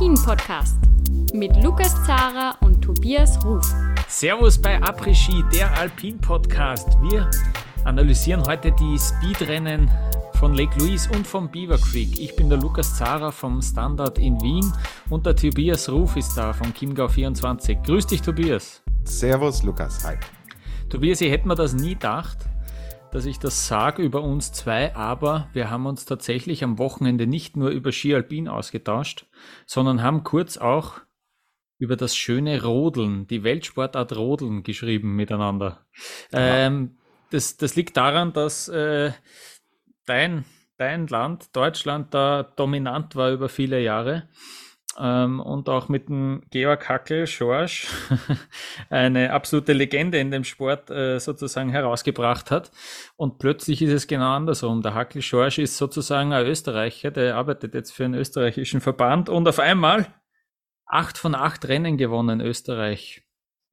Après-Ski, der Alpin-Podcast mit Lukas Zara und Tobias Ruf. Servus bei Après-Ski, der Alpin-Podcast. Wir analysieren heute die Speedrennen von Lake Louise und vom Beaver Creek. Ich bin der Lukas Zara vom Standard in Wien und der Tobias Ruf ist da vom Chiemgau 24. Grüß dich, Tobias. Servus, Lukas. Hi. Tobias, ich hätte mir das nie gedacht, dass ich das sage über uns zwei, aber wir haben uns tatsächlich am Wochenende nicht nur über Ski Alpin ausgetauscht, sondern haben kurz auch über das schöne Rodeln, die Weltsportart Rodeln geschrieben miteinander. Ähm, das, das liegt daran, dass äh, dein, dein Land, Deutschland, da dominant war über viele Jahre ähm, und auch mit dem Georg Hackel, Schorsch, eine absolute Legende in dem Sport äh, sozusagen herausgebracht hat. Und plötzlich ist es genau andersrum. Der Hackel Schorsch ist sozusagen ein Österreicher, der arbeitet jetzt für einen österreichischen Verband und auf einmal acht von acht Rennen gewonnen Österreich.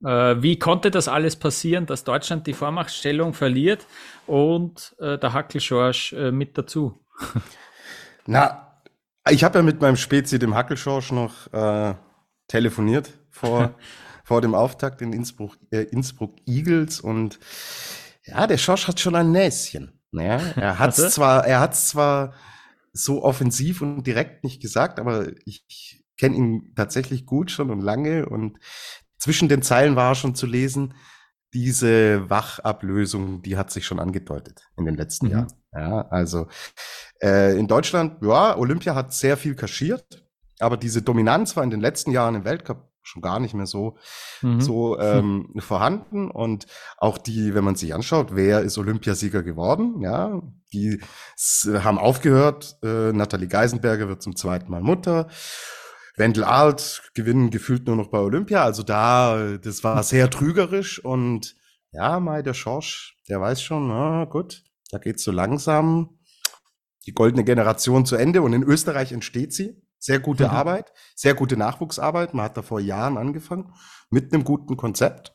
Äh, wie konnte das alles passieren, dass Deutschland die Vormachtstellung verliert und äh, der Hackel Schorsch äh, mit dazu? Na, ich habe ja mit meinem Spezi, dem Hackelschorsch, noch äh, telefoniert vor, vor dem Auftakt in Innsbruck, äh, Innsbruck Eagles und ja, der Schorsch hat schon ein Näschen. Ja, er hat es zwar, er hat zwar so offensiv und direkt nicht gesagt, aber ich, ich kenne ihn tatsächlich gut schon und lange und zwischen den Zeilen war schon zu lesen, diese Wachablösung, die hat sich schon angedeutet in den letzten mhm. Jahren. Ja, also äh, in Deutschland, ja, Olympia hat sehr viel kaschiert, aber diese Dominanz war in den letzten Jahren im Weltcup schon gar nicht mehr so, mhm. so ähm, vorhanden. Und auch die, wenn man sich anschaut, wer ist Olympiasieger geworden, ja, die haben aufgehört. Äh, Nathalie Geisenberger wird zum zweiten Mal Mutter. Wendel Alt gewinnen gefühlt nur noch bei Olympia. Also da, das war sehr trügerisch und ja, Mai, der Schorsch, der weiß schon, na gut, da geht's so langsam die goldene Generation zu Ende und in Österreich entsteht sie. Sehr gute mhm. Arbeit, sehr gute Nachwuchsarbeit. Man hat da vor Jahren angefangen mit einem guten Konzept.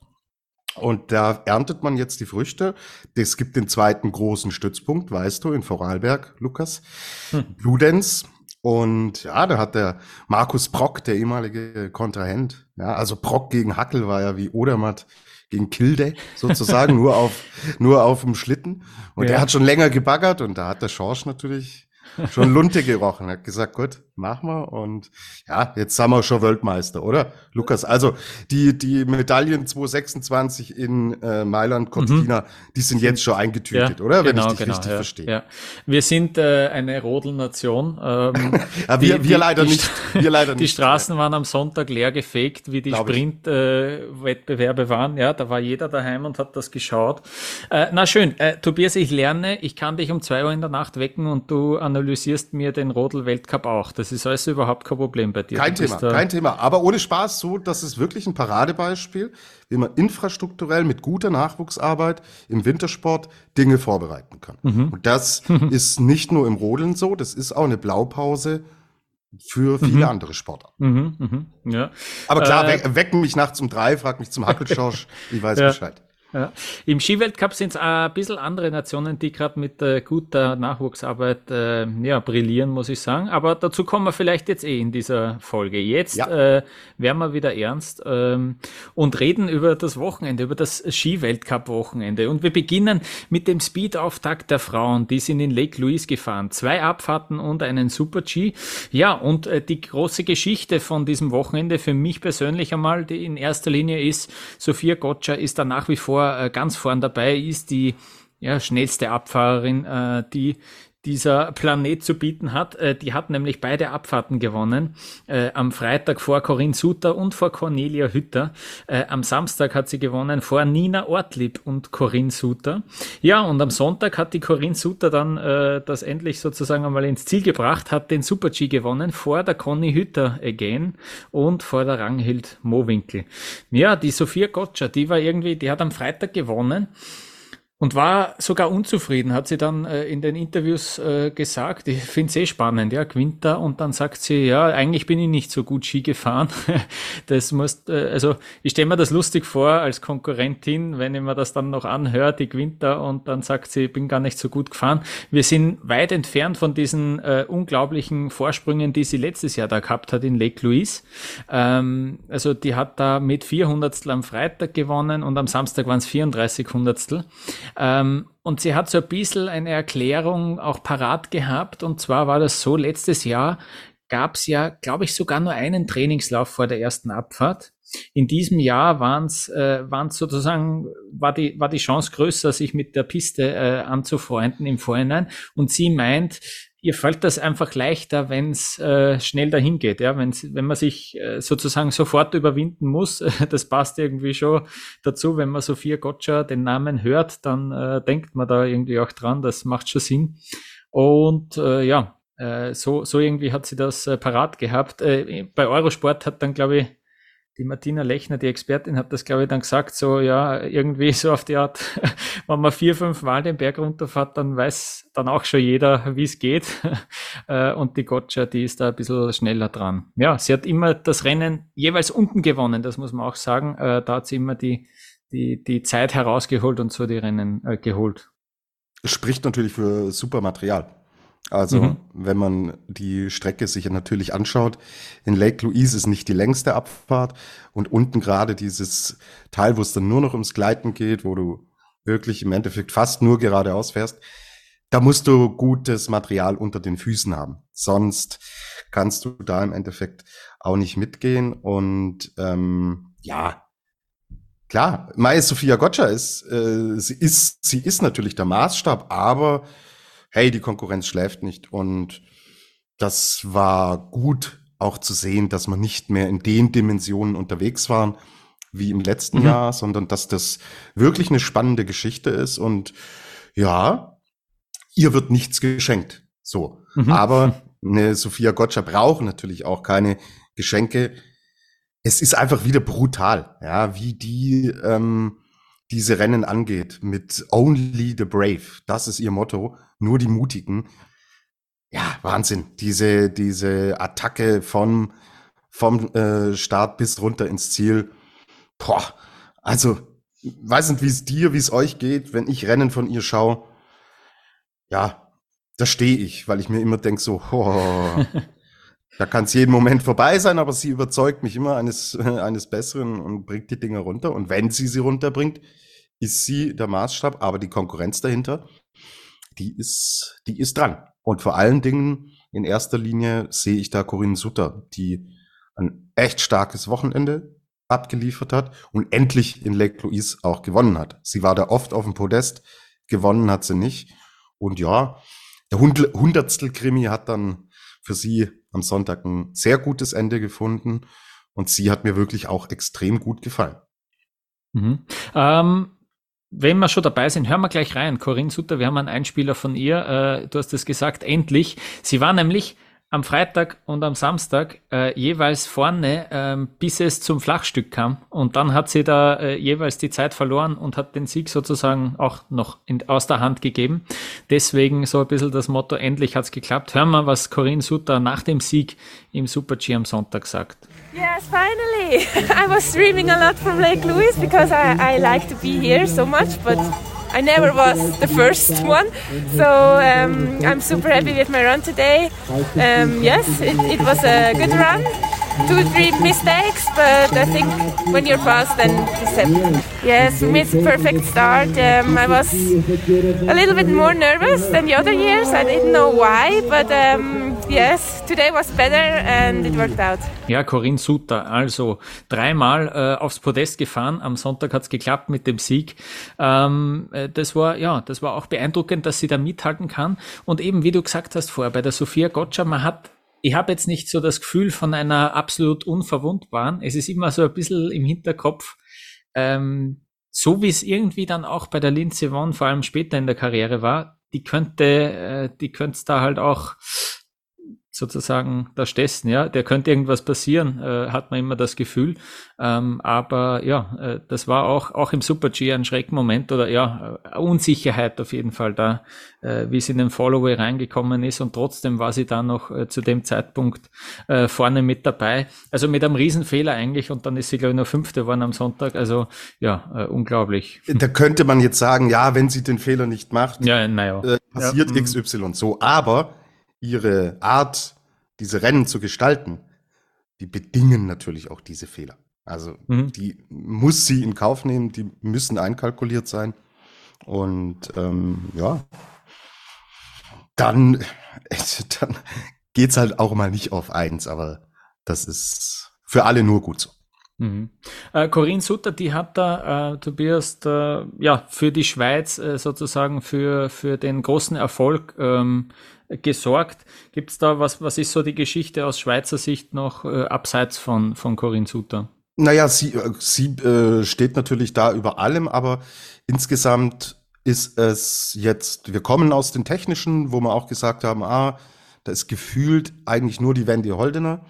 Und da erntet man jetzt die Früchte. Es gibt den zweiten großen Stützpunkt, weißt du, in Vorarlberg, Lukas. Hm. Bludenz, und ja, da hat der Markus Brock, der ehemalige Kontrahent, ja, also Brock gegen Hackel war ja wie Odermatt gegen Kilde sozusagen, nur auf, nur auf dem Schlitten. Und ja. der hat schon länger gebaggert und da hat der Schorsch natürlich schon Lunte gerochen. Er hat gesagt, gut, machen wir. Und ja, jetzt sind wir schon Weltmeister, oder? Lukas, also die, die Medaillen 2026 in äh, Mailand, Cortina, mhm. die sind jetzt schon eingetütet, ja, oder? Wenn genau, ich dich genau, richtig ja, verstehe. Ja. Wir sind äh, eine Rodelnation. Ähm, ja, wir, die, wir leider die, nicht. Wir leider die Straßen waren am Sonntag leer gefegt, wie die Sprint-Wettbewerbe äh, waren. Ja, da war jeder daheim und hat das geschaut. Äh, na schön, äh, Tobias, ich lerne, ich kann dich um zwei Uhr in der Nacht wecken und du analysierst mir den Rodel-Weltcup auch. Das ist also überhaupt kein Problem bei dir. Kein Thema, kein Thema. Aber ohne Spaß so, das ist wirklich ein Paradebeispiel, wie man infrastrukturell mit guter Nachwuchsarbeit im Wintersport Dinge vorbereiten kann. Mhm. Und das ist nicht nur im Rodeln so, das ist auch eine Blaupause für viele mhm. andere Sportler. Mhm, mhm, ja. Aber klar, äh, wecken mich nachts um drei, frag mich zum Hackelschorsch, ich weiß ja. Bescheid. Ja. Im Skiweltcup sind es ein bisschen andere Nationen, die gerade mit äh, guter Nachwuchsarbeit äh, ja, brillieren, muss ich sagen. Aber dazu kommen wir vielleicht jetzt eh in dieser Folge. Jetzt ja. äh, werden wir wieder ernst ähm, und reden über das Wochenende, über das Skiweltcup-Wochenende. Und wir beginnen mit dem Speed-Auftakt der Frauen. Die sind in Lake Louise gefahren. Zwei Abfahrten und einen Super-G. Ja, und äh, die große Geschichte von diesem Wochenende für mich persönlich einmal, die in erster Linie ist, Sophia Gotcha ist da nach wie vor äh, ganz vorn dabei ist, die ja, schnellste Abfahrerin, äh, die dieser Planet zu bieten hat. Äh, die hat nämlich beide Abfahrten gewonnen. Äh, am Freitag vor Corinne Suter und vor Cornelia Hütter. Äh, am Samstag hat sie gewonnen vor Nina Ortlieb und Corinne Suter. Ja, und am Sonntag hat die Corinne Suter dann äh, das endlich sozusagen einmal ins Ziel gebracht, hat den Super-G gewonnen vor der Conny Hütter again und vor der Ranghild Mowinkel. Ja, die Sophia Gotcha, die war irgendwie, die hat am Freitag gewonnen. Und war sogar unzufrieden, hat sie dann äh, in den Interviews äh, gesagt. Ich finde es eh spannend, ja, gewinnt und dann sagt sie, ja, eigentlich bin ich nicht so gut Ski gefahren. das muss, äh, also ich stelle mir das lustig vor als Konkurrentin, wenn ich mir das dann noch anhört, die gewinnt und dann sagt sie, ich bin gar nicht so gut gefahren. Wir sind weit entfernt von diesen äh, unglaublichen Vorsprüngen, die sie letztes Jahr da gehabt hat in Lake Louise. Ähm, also die hat da mit 400 am Freitag gewonnen und am Samstag waren es 34 Hundertstel. Ähm, und sie hat so ein bisschen eine Erklärung auch parat gehabt. Und zwar war das so, letztes Jahr gab es ja, glaube ich, sogar nur einen Trainingslauf vor der ersten Abfahrt. In diesem Jahr waren es äh, waren's sozusagen, war die, war die Chance größer, sich mit der Piste äh, anzufreunden im Vorhinein. Und sie meint, ihr fällt das einfach leichter, wenn es äh, schnell dahin geht, ja, wenn's, wenn man sich äh, sozusagen sofort überwinden muss. das passt irgendwie schon dazu, wenn man Sophia Gotcha den Namen hört, dann äh, denkt man da irgendwie auch dran, das macht schon Sinn. Und äh, ja, äh, so, so irgendwie hat sie das äh, parat gehabt. Äh, bei Eurosport hat dann, glaube ich, die Martina Lechner, die Expertin, hat das, glaube ich, dann gesagt, so, ja, irgendwie so auf die Art, wenn man vier, fünf Mal den Berg runterfährt, dann weiß dann auch schon jeder, wie es geht. Äh, und die Gotcha, die ist da ein bisschen schneller dran. Ja, sie hat immer das Rennen jeweils unten gewonnen, das muss man auch sagen. Äh, da hat sie immer die, die, die Zeit herausgeholt und so die Rennen äh, geholt. Spricht natürlich für super Material. Also, mhm. wenn man die Strecke sich natürlich anschaut, in Lake Louise ist nicht die längste Abfahrt und unten gerade dieses Teil, wo es dann nur noch ums Gleiten geht, wo du wirklich im Endeffekt fast nur geradeaus fährst, da musst du gutes Material unter den Füßen haben. Sonst kannst du da im Endeffekt auch nicht mitgehen. Und ähm, ja, klar, Mai Sophia Gotcha ist, äh, sie ist, sie ist natürlich der Maßstab, aber hey, die Konkurrenz schläft nicht. Und das war gut auch zu sehen, dass man nicht mehr in den Dimensionen unterwegs waren wie im letzten mhm. Jahr, sondern dass das wirklich eine spannende Geschichte ist. Und ja, ihr wird nichts geschenkt. So. Mhm. Aber eine Sophia Gotcha braucht natürlich auch keine Geschenke. Es ist einfach wieder brutal, ja, wie die ähm, diese Rennen angeht mit Only the Brave. Das ist ihr Motto nur die Mutigen. Ja, Wahnsinn. Diese, diese Attacke vom, vom äh, Start bis runter ins Ziel. Boah, also, weiß nicht, wie es dir, wie es euch geht, wenn ich Rennen von ihr schaue. Ja, da stehe ich, weil ich mir immer denke so, oh, da kann es jeden Moment vorbei sein, aber sie überzeugt mich immer eines, äh, eines Besseren und bringt die Dinger runter. Und wenn sie sie runterbringt, ist sie der Maßstab, aber die Konkurrenz dahinter, die ist, die ist dran. Und vor allen Dingen in erster Linie sehe ich da Corinne Sutter, die ein echt starkes Wochenende abgeliefert hat und endlich in Lake Louise auch gewonnen hat. Sie war da oft auf dem Podest, gewonnen hat sie nicht. Und ja, der Hundertstel Krimi hat dann für sie am Sonntag ein sehr gutes Ende gefunden und sie hat mir wirklich auch extrem gut gefallen. Mhm. Ähm, wenn wir schon dabei sind, hören wir gleich rein. Corinne Sutter, wir haben einen Einspieler von ihr. Äh, du hast es gesagt, endlich. Sie war nämlich am Freitag und am Samstag äh, jeweils vorne, ähm, bis es zum Flachstück kam. Und dann hat sie da äh, jeweils die Zeit verloren und hat den Sieg sozusagen auch noch in, aus der Hand gegeben. Deswegen so ein bisschen das Motto, endlich hat's geklappt. Hören wir, was Corinne Sutter nach dem Sieg im Super-G am Sonntag sagt. Yes, finally! I was streaming a lot from Lake Louise because I, I like to be here so much, but I never was the first one, so um, I'm super happy with my run today. Um, yes, it, it, was a good run. Two, three mistakes, but I think when you're fast, then it's happy. Yes, a perfect start. Um, I was a little bit more nervous than the other years. I didn't know why, but um, yes, today was better and it worked out. Ja, Corinne Suter, also dreimal äh, aufs Podest gefahren. Am Sonntag hat's geklappt mit dem Sieg. Ähm, äh, das war, ja, das war auch beeindruckend, dass sie da mithalten kann. Und eben, wie du gesagt hast vorher, bei der Sophia Gotcha, man hat ich habe jetzt nicht so das Gefühl von einer absolut unverwundbaren. Es ist immer so ein bisschen im Hinterkopf, ähm, so wie es irgendwie dann auch bei der Lindsay Vonn vor allem später in der Karriere war, die könnte, äh, die könnte da halt auch sozusagen da stehst, ja, der könnte irgendwas passieren, äh, hat man immer das Gefühl. Ähm, aber ja, äh, das war auch, auch im Super-G ein Schreckmoment oder ja, äh, Unsicherheit auf jeden Fall da, äh, wie sie in den Follower reingekommen ist und trotzdem war sie da noch äh, zu dem Zeitpunkt äh, vorne mit dabei. Also mit einem Riesenfehler eigentlich und dann ist sie, glaube ich, nur Fünfte geworden am Sonntag. Also ja, unglaublich. Da könnte man jetzt sagen, ja, wenn sie den Fehler nicht macht, ja, naja. passiert ja, XY so. Aber ihre Art, diese Rennen zu gestalten, die bedingen natürlich auch diese Fehler. Also mhm. die muss sie in Kauf nehmen, die müssen einkalkuliert sein. Und ähm, ja, dann, dann geht's halt auch mal nicht auf eins, aber das ist für alle nur gut so. Mhm. Äh, Corinne Sutter, die hat da, äh, Tobias, da, ja, für die Schweiz äh, sozusagen für, für den großen Erfolg ähm, gesorgt. Gibt es da was, was ist so die Geschichte aus Schweizer Sicht noch äh, abseits von, von Corinne Sutter? Naja, sie, äh, sie äh, steht natürlich da über allem, aber insgesamt ist es jetzt, wir kommen aus den Technischen, wo wir auch gesagt haben, ah, da ist gefühlt eigentlich nur die Wendy Holdener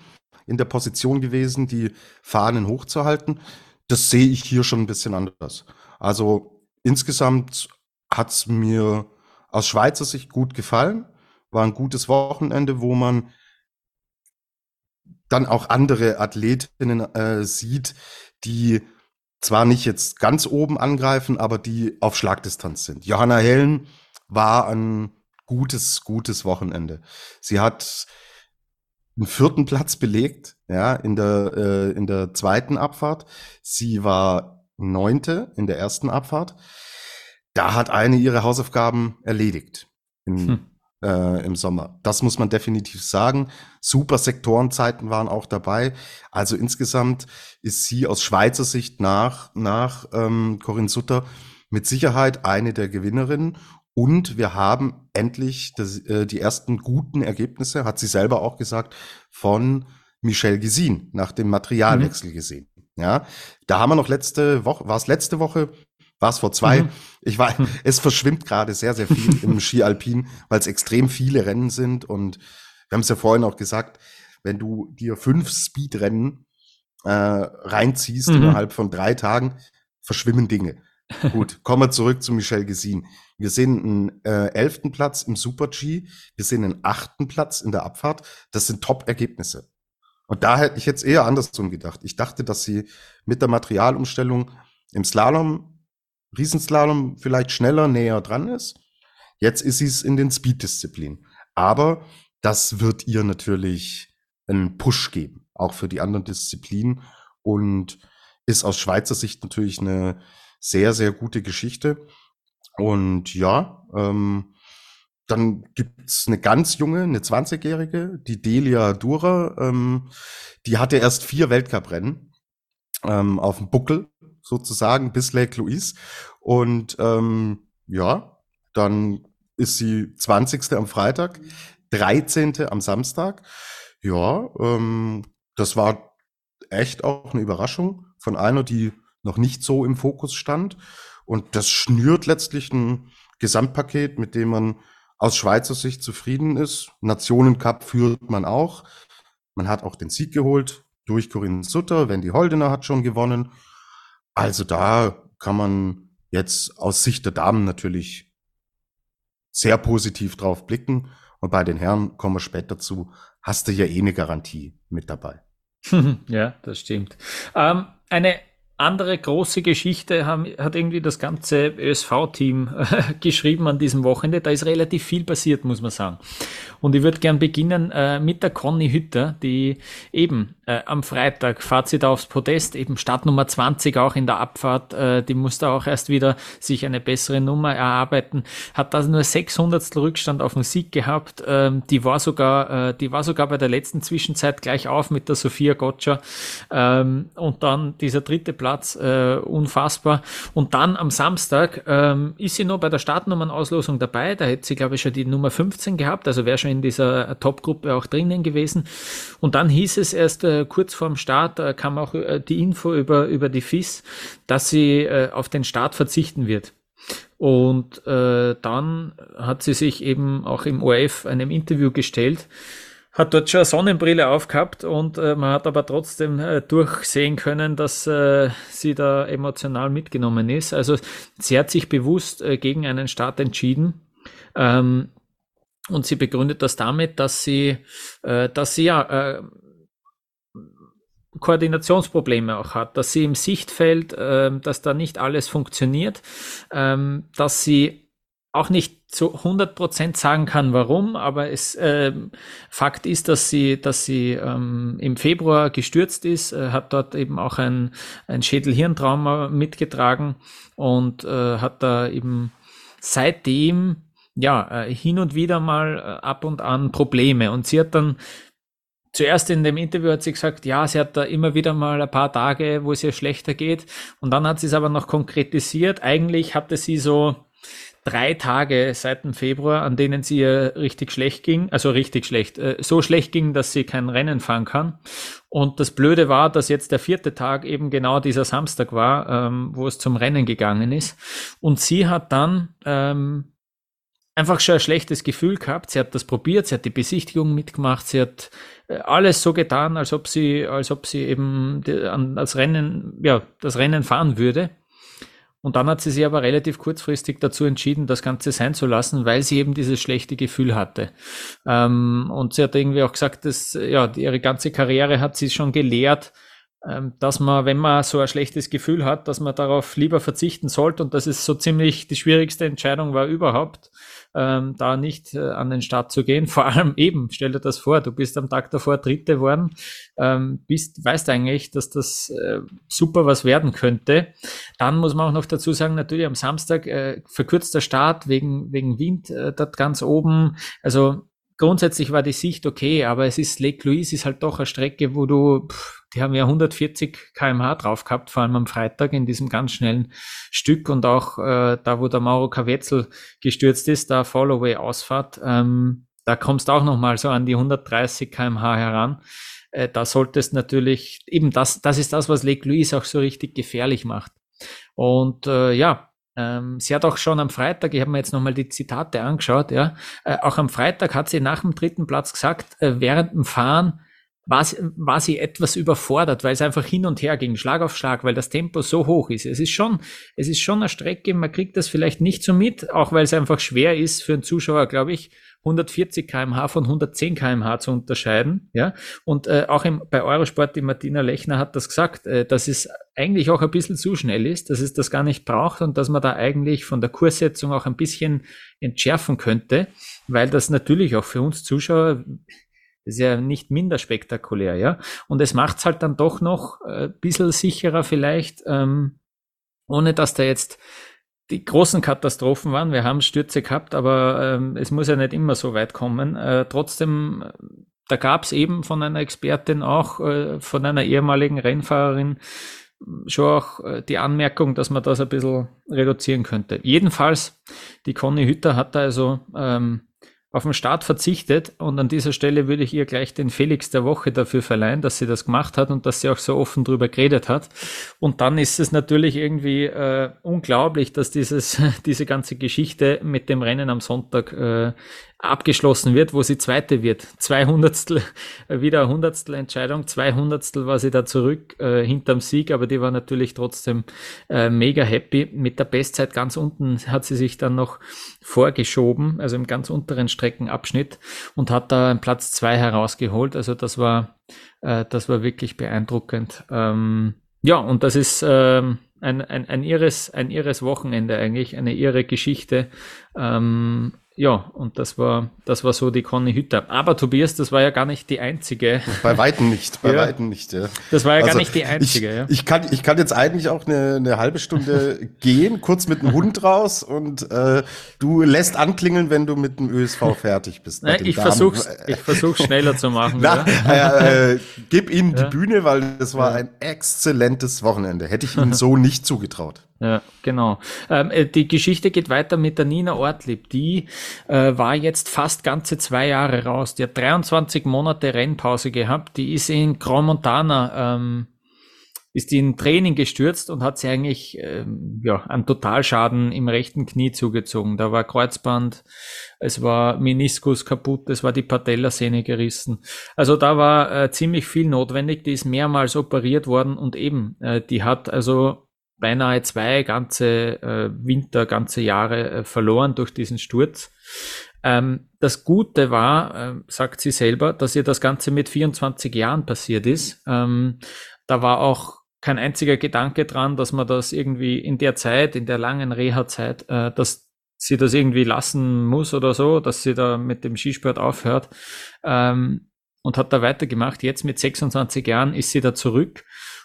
in der Position gewesen, die Fahnen hochzuhalten. Das sehe ich hier schon ein bisschen anders. Also insgesamt hat es mir aus Schweizer Sicht gut gefallen. War ein gutes Wochenende, wo man dann auch andere Athletinnen äh, sieht, die zwar nicht jetzt ganz oben angreifen, aber die auf Schlagdistanz sind. Johanna Hellen war ein gutes, gutes Wochenende. Sie hat einen vierten Platz belegt, ja, in der, äh, in der zweiten Abfahrt. Sie war neunte in der ersten Abfahrt. Da hat eine ihre Hausaufgaben erledigt. In, hm äh, im Sommer. Das muss man definitiv sagen. Super Sektorenzeiten waren auch dabei. Also insgesamt ist sie aus Schweizer Sicht nach, nach ähm, Corinne Sutter mit Sicherheit eine der Gewinnerinnen. Und wir haben endlich das, äh, die ersten guten Ergebnisse, hat sie selber auch gesagt, von Michelle Gesin nach dem Materialwechsel mhm. gesehen. Ja, da haben wir noch letzte Woche, war es letzte Woche, war es vor zwei? Mhm. Ich war, es verschwimmt gerade sehr, sehr viel im Ski Alpin, weil es extrem viele Rennen sind. Und wir haben es ja vorhin auch gesagt, wenn du dir fünf Speedrennen äh, reinziehst mhm. innerhalb von drei Tagen, verschwimmen Dinge. Gut, kommen wir zurück zu Michel Gesin. Wir sehen einen äh, elften Platz im Super G, wir sehen einen achten Platz in der Abfahrt. Das sind Top-Ergebnisse. Und da hätte ich jetzt eher andersrum gedacht. Ich dachte, dass sie mit der Materialumstellung im Slalom Riesenslalom vielleicht schneller näher dran ist. Jetzt ist sie es in den Speed-Disziplinen. Aber das wird ihr natürlich einen Push geben, auch für die anderen Disziplinen und ist aus Schweizer Sicht natürlich eine sehr, sehr gute Geschichte. Und ja, ähm, dann gibt's eine ganz junge, eine 20-Jährige, die Delia Dura, ähm, die hatte erst vier Weltcuprennen ähm, auf dem Buckel sozusagen bis Lake Louise. Und ähm, ja, dann ist sie 20. am Freitag, 13. am Samstag. Ja, ähm, das war echt auch eine Überraschung von einer, die noch nicht so im Fokus stand. Und das schnürt letztlich ein Gesamtpaket, mit dem man aus Schweizer Sicht zufrieden ist. Nationencup führt man auch. Man hat auch den Sieg geholt durch Corinne Sutter. Wendy Holdener hat schon gewonnen. Also da kann man jetzt aus Sicht der Damen natürlich sehr positiv drauf blicken. Und bei den Herren kommen wir später zu, hast du ja eh eine Garantie mit dabei. ja, das stimmt. Ähm, eine andere große Geschichte haben, hat irgendwie das ganze ÖSV-Team äh, geschrieben an diesem Wochenende. Da ist relativ viel passiert, muss man sagen. Und ich würde gern beginnen äh, mit der Conny Hütter, die eben äh, am Freitag Fazit aufs Podest, eben Startnummer 20 auch in der Abfahrt, äh, die musste auch erst wieder sich eine bessere Nummer erarbeiten, hat da nur 600 Rückstand auf den Sieg gehabt. Ähm, die war sogar, äh, die war sogar bei der letzten Zwischenzeit gleich auf mit der Sophia Gotcha. Ähm, und dann dieser dritte Platz, äh, unfassbar. Und dann am Samstag ähm, ist sie noch bei der Startnummernauslosung dabei. Da hätte sie, glaube ich, schon die Nummer 15 gehabt, also wäre schon in dieser Top-Gruppe auch drinnen gewesen. Und dann hieß es erst, äh, kurz vorm Start äh, kam auch äh, die Info über, über die FIS, dass sie äh, auf den Start verzichten wird. Und äh, dann hat sie sich eben auch im ORF einem Interview gestellt hat dort schon eine Sonnenbrille aufgehabt und äh, man hat aber trotzdem äh, durchsehen können, dass äh, sie da emotional mitgenommen ist. Also sie hat sich bewusst äh, gegen einen Start entschieden. Ähm, und sie begründet das damit, dass sie, äh, dass sie ja äh, Koordinationsprobleme auch hat, dass sie im Sichtfeld, äh, dass da nicht alles funktioniert, ähm, dass sie auch nicht zu 100% sagen kann, warum, aber es äh, Fakt ist, dass sie, dass sie ähm, im Februar gestürzt ist, äh, hat dort eben auch ein, ein Schädelhirntrauma mitgetragen und äh, hat da eben seitdem ja äh, hin und wieder mal äh, ab und an Probleme und sie hat dann zuerst in dem Interview hat sie gesagt, ja, sie hat da immer wieder mal ein paar Tage, wo es ihr schlechter geht. Und dann hat sie es aber noch konkretisiert. Eigentlich hatte sie so drei Tage seit dem Februar, an denen sie ihr richtig schlecht ging, also richtig schlecht, äh, so schlecht ging, dass sie kein Rennen fahren kann. Und das Blöde war, dass jetzt der vierte Tag eben genau dieser Samstag war, ähm, wo es zum Rennen gegangen ist. Und sie hat dann ähm, einfach schon ein schlechtes Gefühl gehabt. Sie hat das probiert, sie hat die Besichtigung mitgemacht, sie hat äh, alles so getan, als ob sie, als ob sie eben das Rennen, ja, das Rennen fahren würde. Und dann hat sie sich aber relativ kurzfristig dazu entschieden, das Ganze sein zu lassen, weil sie eben dieses schlechte Gefühl hatte. Ähm, und sie hat irgendwie auch gesagt, dass ja, ihre ganze Karriere hat sie schon gelehrt, ähm, dass man, wenn man so ein schlechtes Gefühl hat, dass man darauf lieber verzichten sollte und dass es so ziemlich die schwierigste Entscheidung war überhaupt, ähm, da nicht äh, an den Start zu gehen. Vor allem eben, stell dir das vor, du bist am Tag davor Dritte geworden, ähm, bist, weißt eigentlich, dass das äh, super was werden könnte. Dann muss man auch noch dazu sagen, natürlich am Samstag äh, verkürzter Start wegen, wegen Wind äh, dort ganz oben. Also grundsätzlich war die Sicht okay, aber es ist Lake Louise ist halt doch eine Strecke, wo du, pff, die haben ja 140 kmh drauf gehabt, vor allem am Freitag in diesem ganz schnellen Stück und auch äh, da, wo der Mauro Kavetzel gestürzt ist, da Followaway Ausfahrt, ähm, da kommst du auch noch mal so an die 130 kmh heran. Äh, da solltest natürlich eben das, das ist das, was Lake Louise auch so richtig gefährlich macht. Und äh, ja, ähm, sie hat auch schon am Freitag, ich habe mir jetzt nochmal die Zitate angeschaut, ja, äh, auch am Freitag hat sie nach dem dritten Platz gesagt, äh, während dem Fahren war sie, war sie etwas überfordert, weil es einfach hin und her ging, Schlag auf Schlag, weil das Tempo so hoch ist. Es ist schon, es ist schon eine Strecke, man kriegt das vielleicht nicht so mit, auch weil es einfach schwer ist für einen Zuschauer, glaube ich, 140 kmh von 110 kmh zu unterscheiden. Ja, und äh, auch im, bei Eurosport, die Martina Lechner hat das gesagt, äh, dass es eigentlich auch ein bisschen zu schnell ist, dass es das gar nicht braucht und dass man da eigentlich von der Kurssetzung auch ein bisschen entschärfen könnte, weil das natürlich auch für uns Zuschauer ist ja nicht minder spektakulär, ja. Und es macht's halt dann doch noch ein äh, bisschen sicherer vielleicht, ähm, ohne dass da jetzt die großen Katastrophen waren. Wir haben Stürze gehabt, aber ähm, es muss ja nicht immer so weit kommen. Äh, trotzdem, da gab es eben von einer Expertin auch, äh, von einer ehemaligen Rennfahrerin, schon auch äh, die Anmerkung, dass man das ein bisschen reduzieren könnte. Jedenfalls, die Conny Hütter hat da also ähm, auf den Start verzichtet und an dieser Stelle würde ich ihr gleich den Felix der Woche dafür verleihen, dass sie das gemacht hat und dass sie auch so offen drüber geredet hat. Und dann ist es natürlich irgendwie äh, unglaublich, dass dieses, diese ganze Geschichte mit dem Rennen am Sonntag äh, abgeschlossen wird, wo sie Zweite wird. Zwei Hundertstel, äh, wieder Hundertstel Entscheidung, zwei Hundertstel war sie da zurück äh, hinterm Sieg, aber die war natürlich trotzdem äh, mega happy. Mit der Bestzeit ganz unten hat sie sich dann noch vorgeschoben, also im ganz unteren Streckenabschnitt und hat da einen Platz zwei herausgeholt. Also das war, äh, das war wirklich beeindruckend. Ähm, ja, und das ist ähm, ein, ein, ein, irres, ein irres Wochenende eigentlich, eine irre Geschichte. Ähm, ja, und das war, das war so die Conny Hütter. Aber Tobias, das war ja gar nicht die einzige. Bei Weitem nicht, bei ja. Weitem nicht, ja. Das war ja also gar nicht die einzige, ich, ja. Ich kann, ich kann jetzt eigentlich auch eine, eine halbe Stunde gehen, kurz mit dem Hund raus und äh, du lässt anklingeln, wenn du mit dem ÖSV fertig bist. Nein, ich versuch's, ich versuch's schneller zu machen. Na, äh, äh, gib ihm die Bühne, weil das war ein exzellentes Wochenende. Hätte ich ihm so nicht zugetraut. Ja, genau. Ähm, äh, die Geschichte geht weiter mit der Nina Ortlieb. Die äh, war jetzt fast ganze zwei Jahre raus. Die hat 23 Monate Rennpause gehabt. Die ist in Grand Montana ähm, ist in Training gestürzt und hat sie eigentlich ähm, ja, einen Totalschaden im rechten Knie zugezogen. Da war Kreuzband, es war Meniskus kaputt, es war die Patellasehne gerissen. Also da war äh, ziemlich viel notwendig. Die ist mehrmals operiert worden und eben, äh, die hat also beinahe zwei ganze äh, Winter, ganze Jahre äh, verloren durch diesen Sturz. Ähm, das Gute war, äh, sagt sie selber, dass ihr das Ganze mit 24 Jahren passiert ist. Ähm, da war auch kein einziger Gedanke dran, dass man das irgendwie in der Zeit, in der langen Reha-Zeit, äh, dass sie das irgendwie lassen muss oder so, dass sie da mit dem Skisport aufhört ähm, und hat da weitergemacht. Jetzt mit 26 Jahren ist sie da zurück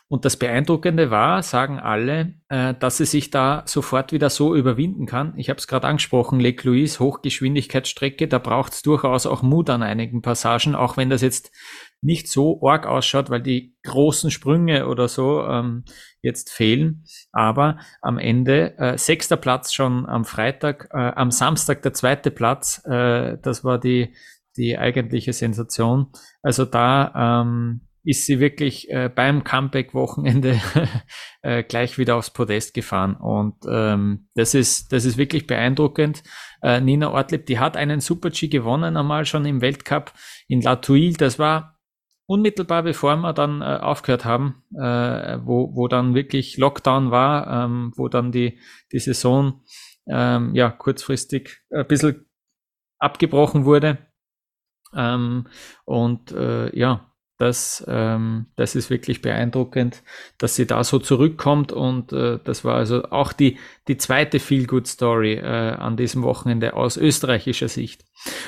und das Beeindruckende war, sagen alle, äh, dass sie sich da sofort wieder so überwinden kann. Ich habe es gerade angesprochen, Lake Louise, Hochgeschwindigkeitsstrecke, da braucht es durchaus auch Mut an einigen Passagen, auch wenn das jetzt nicht so arg ausschaut, weil die großen Sprünge oder so ähm, jetzt fehlen. Aber am Ende äh, sechster Platz schon am Freitag, äh, am Samstag der zweite Platz. Äh, das war die die eigentliche Sensation. Also da ähm, ist sie wirklich äh, beim Comeback-Wochenende äh, gleich wieder aufs Podest gefahren. Und ähm, das, ist, das ist wirklich beeindruckend. Äh, Nina Ortlieb, die hat einen Super-G gewonnen einmal schon im Weltcup in La Tuile. Das war unmittelbar bevor wir dann äh, aufgehört haben, äh, wo, wo dann wirklich Lockdown war, ähm, wo dann die, die Saison ähm, ja kurzfristig ein bisschen abgebrochen wurde. Ähm, und äh, ja, das, ähm, das ist wirklich beeindruckend, dass sie da so zurückkommt und äh, das war also auch die, die zweite Feel-Good-Story äh, an diesem Wochenende aus österreichischer Sicht.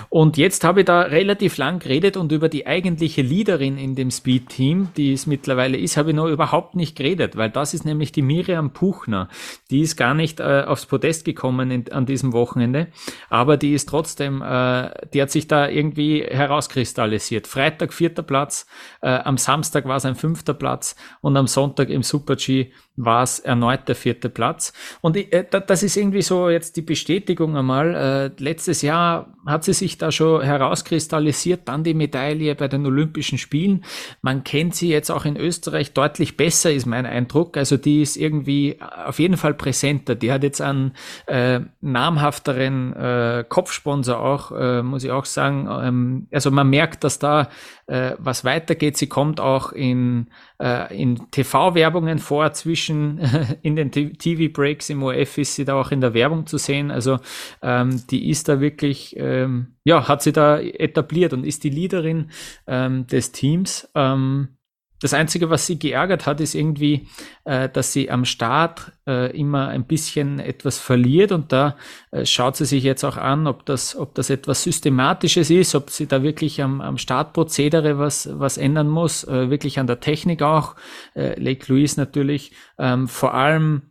Und jetzt habe ich da relativ lang geredet und über die eigentliche Leaderin in dem Speed-Team, die es mittlerweile ist, habe ich noch überhaupt nicht geredet, weil das ist nämlich die Miriam Puchner. Die ist gar nicht äh, aufs Podest gekommen in, an diesem Wochenende, aber die ist trotzdem, äh, die hat sich da irgendwie herauskristallisiert. Freitag vierter Platz, äh, am Samstag war es ein fünfter Platz und am Sonntag im Super-G war es erneut der vierte Platz. Und äh, das ist irgendwie so jetzt die Bestätigung einmal. Äh, letztes Jahr hat sie sich da schon herauskristallisiert, dann die Medaille bei den Olympischen Spielen. Man kennt sie jetzt auch in Österreich deutlich besser, ist mein Eindruck. Also die ist irgendwie auf jeden Fall präsenter. Die hat jetzt einen äh, namhafteren äh, Kopfsponsor auch, äh, muss ich auch sagen. Ähm, also man merkt, dass da äh, was weitergeht. Sie kommt auch in, äh, in TV-Werbungen vor, zwischen in den TV-Breaks im OF ist sie da auch in der Werbung zu sehen. Also ähm, die ist da wirklich, ähm, ja, hat sie da etabliert und ist die Leaderin ähm, des Teams. Ähm, das Einzige, was sie geärgert hat, ist irgendwie, äh, dass sie am Start äh, immer ein bisschen etwas verliert und da äh, schaut sie sich jetzt auch an, ob das, ob das etwas Systematisches ist, ob sie da wirklich am, am Startprozedere was, was ändern muss, äh, wirklich an der Technik auch. Äh, Lake Louise natürlich, ähm, vor allem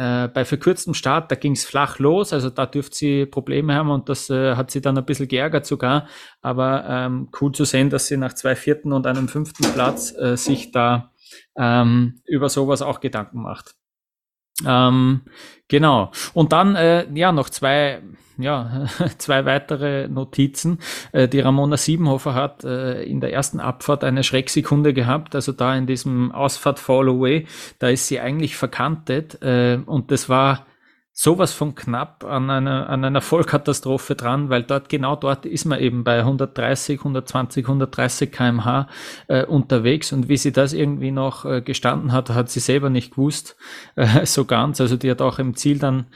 äh, bei verkürztem Start, da ging es flach los, also da dürfte sie Probleme haben und das äh, hat sie dann ein bisschen geärgert sogar. Aber ähm, cool zu sehen, dass sie nach zwei vierten und einem fünften Platz äh, sich da ähm, über sowas auch Gedanken macht. Ähm, genau. Und dann, äh, ja, noch zwei, ja, zwei weitere Notizen. Äh, die Ramona Siebenhofer hat äh, in der ersten Abfahrt eine Schrecksekunde gehabt, also da in diesem Ausfahrt Fall Away, da ist sie eigentlich verkantet äh, und das war sowas von knapp an einer, an einer Vollkatastrophe dran, weil dort, genau dort ist man eben bei 130, 120, 130 kmh unterwegs und wie sie das irgendwie noch gestanden hat, hat sie selber nicht gewusst, so ganz. Also die hat auch im Ziel dann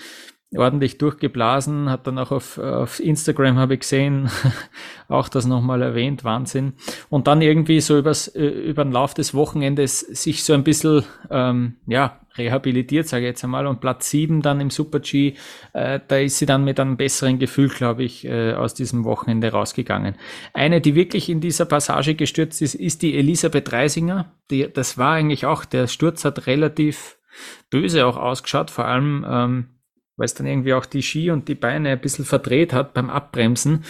ordentlich durchgeblasen, hat dann auch auf, auf Instagram, habe ich gesehen, auch das nochmal erwähnt, Wahnsinn. Und dann irgendwie so übers, über den Lauf des Wochenendes sich so ein bisschen, ähm, ja, rehabilitiert, sage ich jetzt einmal, und Platz 7 dann im Super-G, äh, da ist sie dann mit einem besseren Gefühl, glaube ich, äh, aus diesem Wochenende rausgegangen. Eine, die wirklich in dieser Passage gestürzt ist, ist die Elisabeth Reisinger. Die, das war eigentlich auch, der Sturz hat relativ böse auch ausgeschaut, vor allem ähm, weil es dann irgendwie auch die Ski und die Beine ein bisschen verdreht hat beim Abbremsen.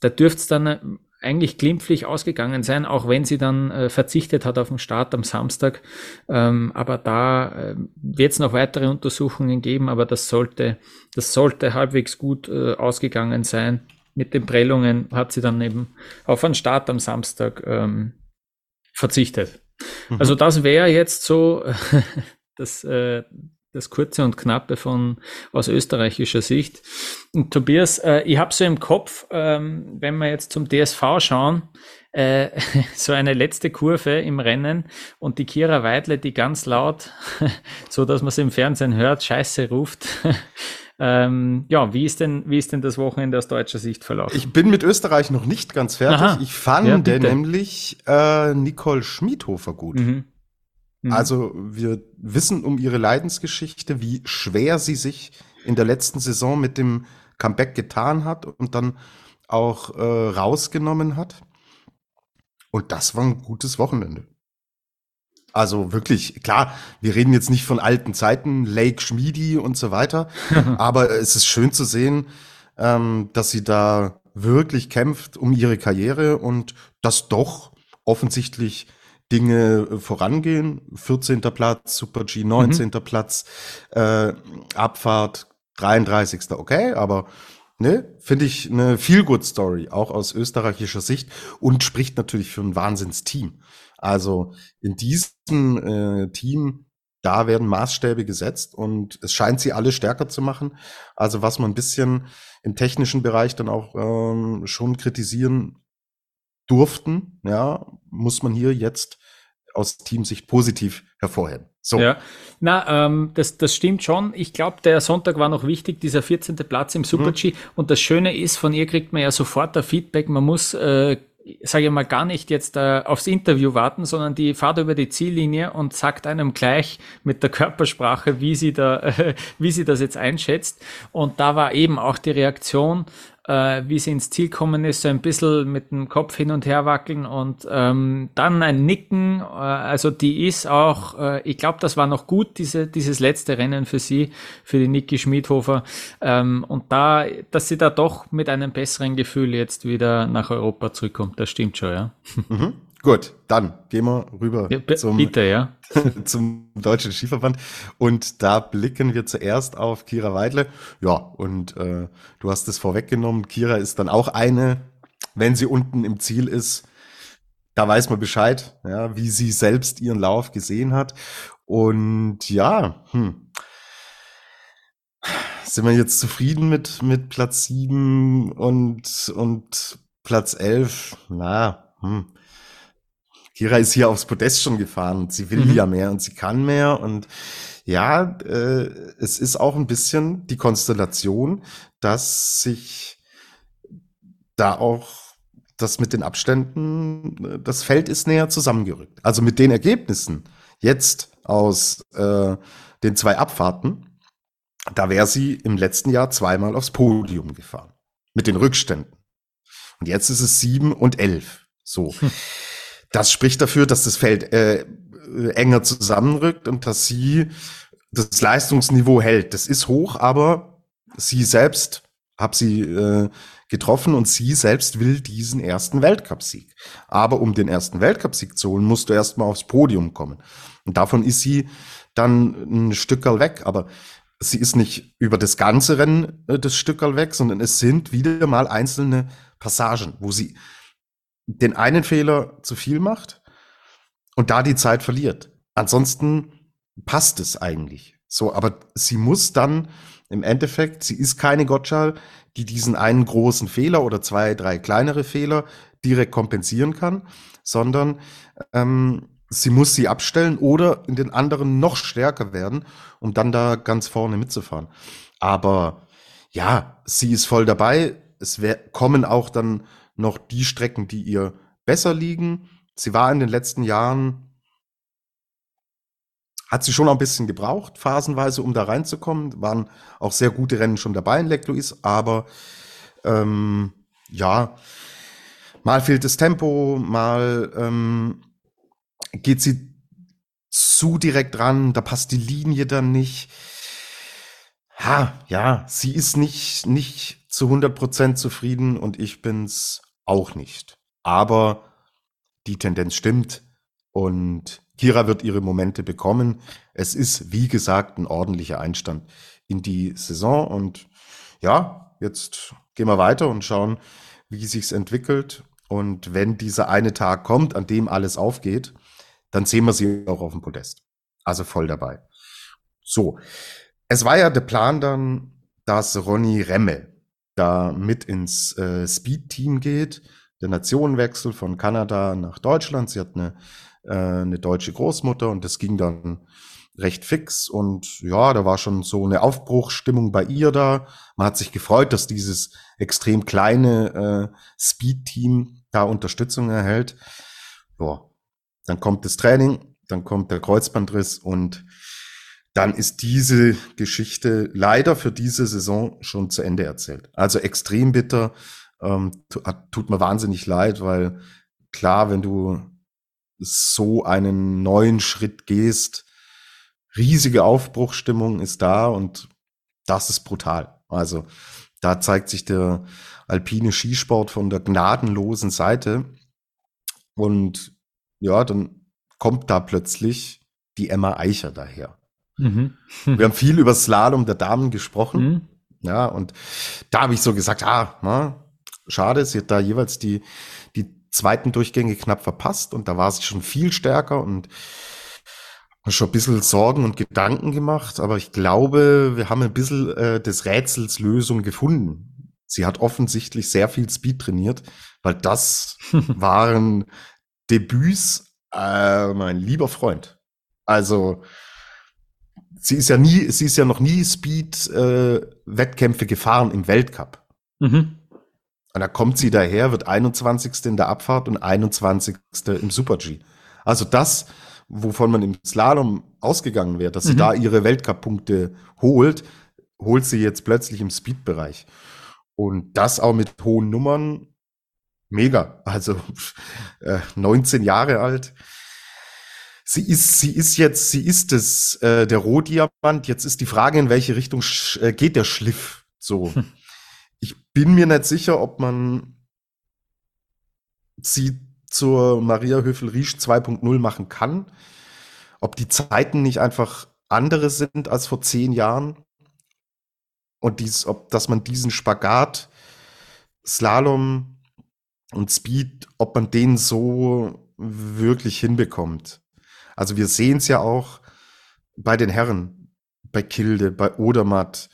Da dürfte es dann äh, eigentlich glimpflich ausgegangen sein, auch wenn sie dann äh, verzichtet hat auf den Start am Samstag. Ähm, aber da äh, wird es noch weitere Untersuchungen geben, aber das sollte, das sollte halbwegs gut äh, ausgegangen sein. Mit den Prellungen hat sie dann eben auf einen Start am Samstag ähm, verzichtet. Mhm. Also das wäre jetzt so das, äh, das kurze und knappe von aus österreichischer Sicht. Und Tobias, äh, ich habe so im Kopf, ähm, wenn wir jetzt zum DSV schauen, äh, so eine letzte Kurve im Rennen und die Kira Weidle, die ganz laut, so dass man es im Fernsehen hört, Scheiße ruft. Ähm, ja, wie ist denn, wie ist denn das Wochenende aus deutscher Sicht verlaufen? Ich bin mit Österreich noch nicht ganz fertig. Aha. Ich fand ja, nämlich äh, Nicole Schmiedhofer gut. Mhm. Mhm. Also wir wissen um ihre Leidensgeschichte, wie schwer sie sich in der letzten Saison mit dem Comeback getan hat und dann auch äh, rausgenommen hat. Und das war ein gutes Wochenende. Also wirklich, klar, wir reden jetzt nicht von alten Zeiten, Lake Schmiedi und so weiter, aber es ist schön zu sehen, ähm, dass sie da wirklich kämpft um ihre Karriere und dass doch offensichtlich Dinge vorangehen. 14. Platz, Super G, 19. Mhm. Platz, äh, Abfahrt, 33. Okay, aber ne, finde ich eine feel good Story, auch aus österreichischer Sicht und spricht natürlich für ein Wahnsinnsteam. Also in diesem äh, Team, da werden Maßstäbe gesetzt und es scheint sie alle stärker zu machen. Also was man ein bisschen im technischen Bereich dann auch ähm, schon kritisieren durften, ja, muss man hier jetzt aus Teamsicht positiv hervorheben. So. Ja, na, ähm, das, das stimmt schon. Ich glaube, der Sonntag war noch wichtig, dieser 14. Platz im Super-G. Mhm. Und das Schöne ist, von ihr kriegt man ja sofort ein Feedback. Man muss äh, sage ich mal, gar nicht jetzt äh, aufs Interview warten, sondern die fahrt über die Ziellinie und sagt einem gleich mit der Körpersprache, wie sie da, äh, wie sie das jetzt einschätzt. Und da war eben auch die Reaktion, äh, wie sie ins Ziel kommen ist, so ein bisschen mit dem Kopf hin und her wackeln und ähm, dann ein Nicken. Äh, also die ist auch, äh, ich glaube, das war noch gut, diese, dieses letzte Rennen für sie, für die Niki Schmidhofer. Ähm, und da, dass sie da doch mit einem besseren Gefühl jetzt wieder nach Europa zurückkommt, das stimmt schon, ja. Mhm. Gut, dann gehen wir rüber ja, zum, bitte, ja. zum Deutschen Skiverband. Und da blicken wir zuerst auf Kira Weidle. Ja, und äh, du hast es vorweggenommen. Kira ist dann auch eine, wenn sie unten im Ziel ist, da weiß man Bescheid, ja, wie sie selbst ihren Lauf gesehen hat. Und ja, hm, sind wir jetzt zufrieden mit, mit Platz sieben und, und Platz elf? Na, hm Kira ist hier aufs Podest schon gefahren und sie will mhm. ja mehr und sie kann mehr und ja, äh, es ist auch ein bisschen die Konstellation, dass sich da auch das mit den Abständen, das Feld ist näher zusammengerückt. Also mit den Ergebnissen jetzt aus äh, den zwei Abfahrten, da wäre sie im letzten Jahr zweimal aufs Podium gefahren. Mit den Rückständen. Und jetzt ist es sieben und elf. So. Hm. Das spricht dafür, dass das Feld äh, enger zusammenrückt und dass sie das Leistungsniveau hält. Das ist hoch, aber sie selbst hab sie äh, getroffen und sie selbst will diesen ersten Weltcupsieg. Aber um den ersten Weltcupsieg zu holen, musst du erstmal aufs Podium kommen. Und davon ist sie dann ein Stückerl weg. Aber sie ist nicht über das ganze Rennen äh, das Stückerl weg, sondern es sind wieder mal einzelne Passagen, wo sie den einen Fehler zu viel macht und da die Zeit verliert. Ansonsten passt es eigentlich. So, aber sie muss dann im Endeffekt, sie ist keine Gottschall, die diesen einen großen Fehler oder zwei, drei kleinere Fehler direkt kompensieren kann, sondern ähm, sie muss sie abstellen oder in den anderen noch stärker werden, um dann da ganz vorne mitzufahren. Aber ja, sie ist voll dabei. Es kommen auch dann noch die Strecken, die ihr besser liegen. Sie war in den letzten Jahren, hat sie schon ein bisschen gebraucht, phasenweise, um da reinzukommen. Waren auch sehr gute Rennen schon dabei in Louise, aber ähm, ja, mal fehlt das Tempo, mal ähm, geht sie zu direkt ran, da passt die Linie dann nicht. Ha, ja, sie ist nicht, nicht zu 100% zufrieden und ich bin's auch nicht. Aber die Tendenz stimmt und Kira wird ihre Momente bekommen. Es ist, wie gesagt, ein ordentlicher Einstand in die Saison und ja, jetzt gehen wir weiter und schauen, wie sich's entwickelt. Und wenn dieser eine Tag kommt, an dem alles aufgeht, dann sehen wir sie auch auf dem Podest. Also voll dabei. So. Es war ja der Plan dann, dass Ronny Remme da mit ins äh, Speed-Team geht. Der Nationenwechsel von Kanada nach Deutschland. Sie hat eine, äh, eine deutsche Großmutter und das ging dann recht fix und ja, da war schon so eine Aufbruchstimmung bei ihr da. Man hat sich gefreut, dass dieses extrem kleine äh, Speed-Team da Unterstützung erhält. Ja, dann kommt das Training, dann kommt der Kreuzbandriss und dann ist diese Geschichte leider für diese Saison schon zu Ende erzählt. Also extrem bitter, ähm, tut mir wahnsinnig leid, weil klar, wenn du so einen neuen Schritt gehst, riesige Aufbruchstimmung ist da und das ist brutal. Also da zeigt sich der alpine Skisport von der gnadenlosen Seite und ja, dann kommt da plötzlich die Emma Eicher daher. Mhm. Wir haben viel über Slalom der Damen gesprochen. Mhm. Ja, und da habe ich so gesagt, ah, na, schade, sie hat da jeweils die, die zweiten Durchgänge knapp verpasst und da war sie schon viel stärker und schon ein bisschen Sorgen und Gedanken gemacht, aber ich glaube, wir haben ein bisschen äh, des Rätsels Lösung gefunden. Sie hat offensichtlich sehr viel Speed trainiert, weil das waren Debüts, äh, mein lieber Freund. Also sie ist ja nie, sie ist ja noch nie Speed-Wettkämpfe äh, gefahren im Weltcup. Mhm. Und da kommt sie daher, wird 21. in der Abfahrt und 21. im Super-G. Also das, wovon man im Slalom ausgegangen wäre, dass mhm. sie da ihre Weltcup-Punkte holt, holt sie jetzt plötzlich im Speed-Bereich. Und das auch mit hohen Nummern, mega. Also äh, 19 Jahre alt. Sie ist, sie ist jetzt, sie ist es, äh, der Rohdiamant. Jetzt ist die Frage, in welche Richtung äh, geht der Schliff? So. Hm. Ich bin mir nicht sicher, ob man sie zur Maria Höfel-Riesch 2.0 machen kann. Ob die Zeiten nicht einfach andere sind als vor zehn Jahren. Und dies, ob, dass man diesen Spagat, Slalom und Speed, ob man den so wirklich hinbekommt. Also wir sehen es ja auch bei den Herren, bei Kilde, bei Odermatt,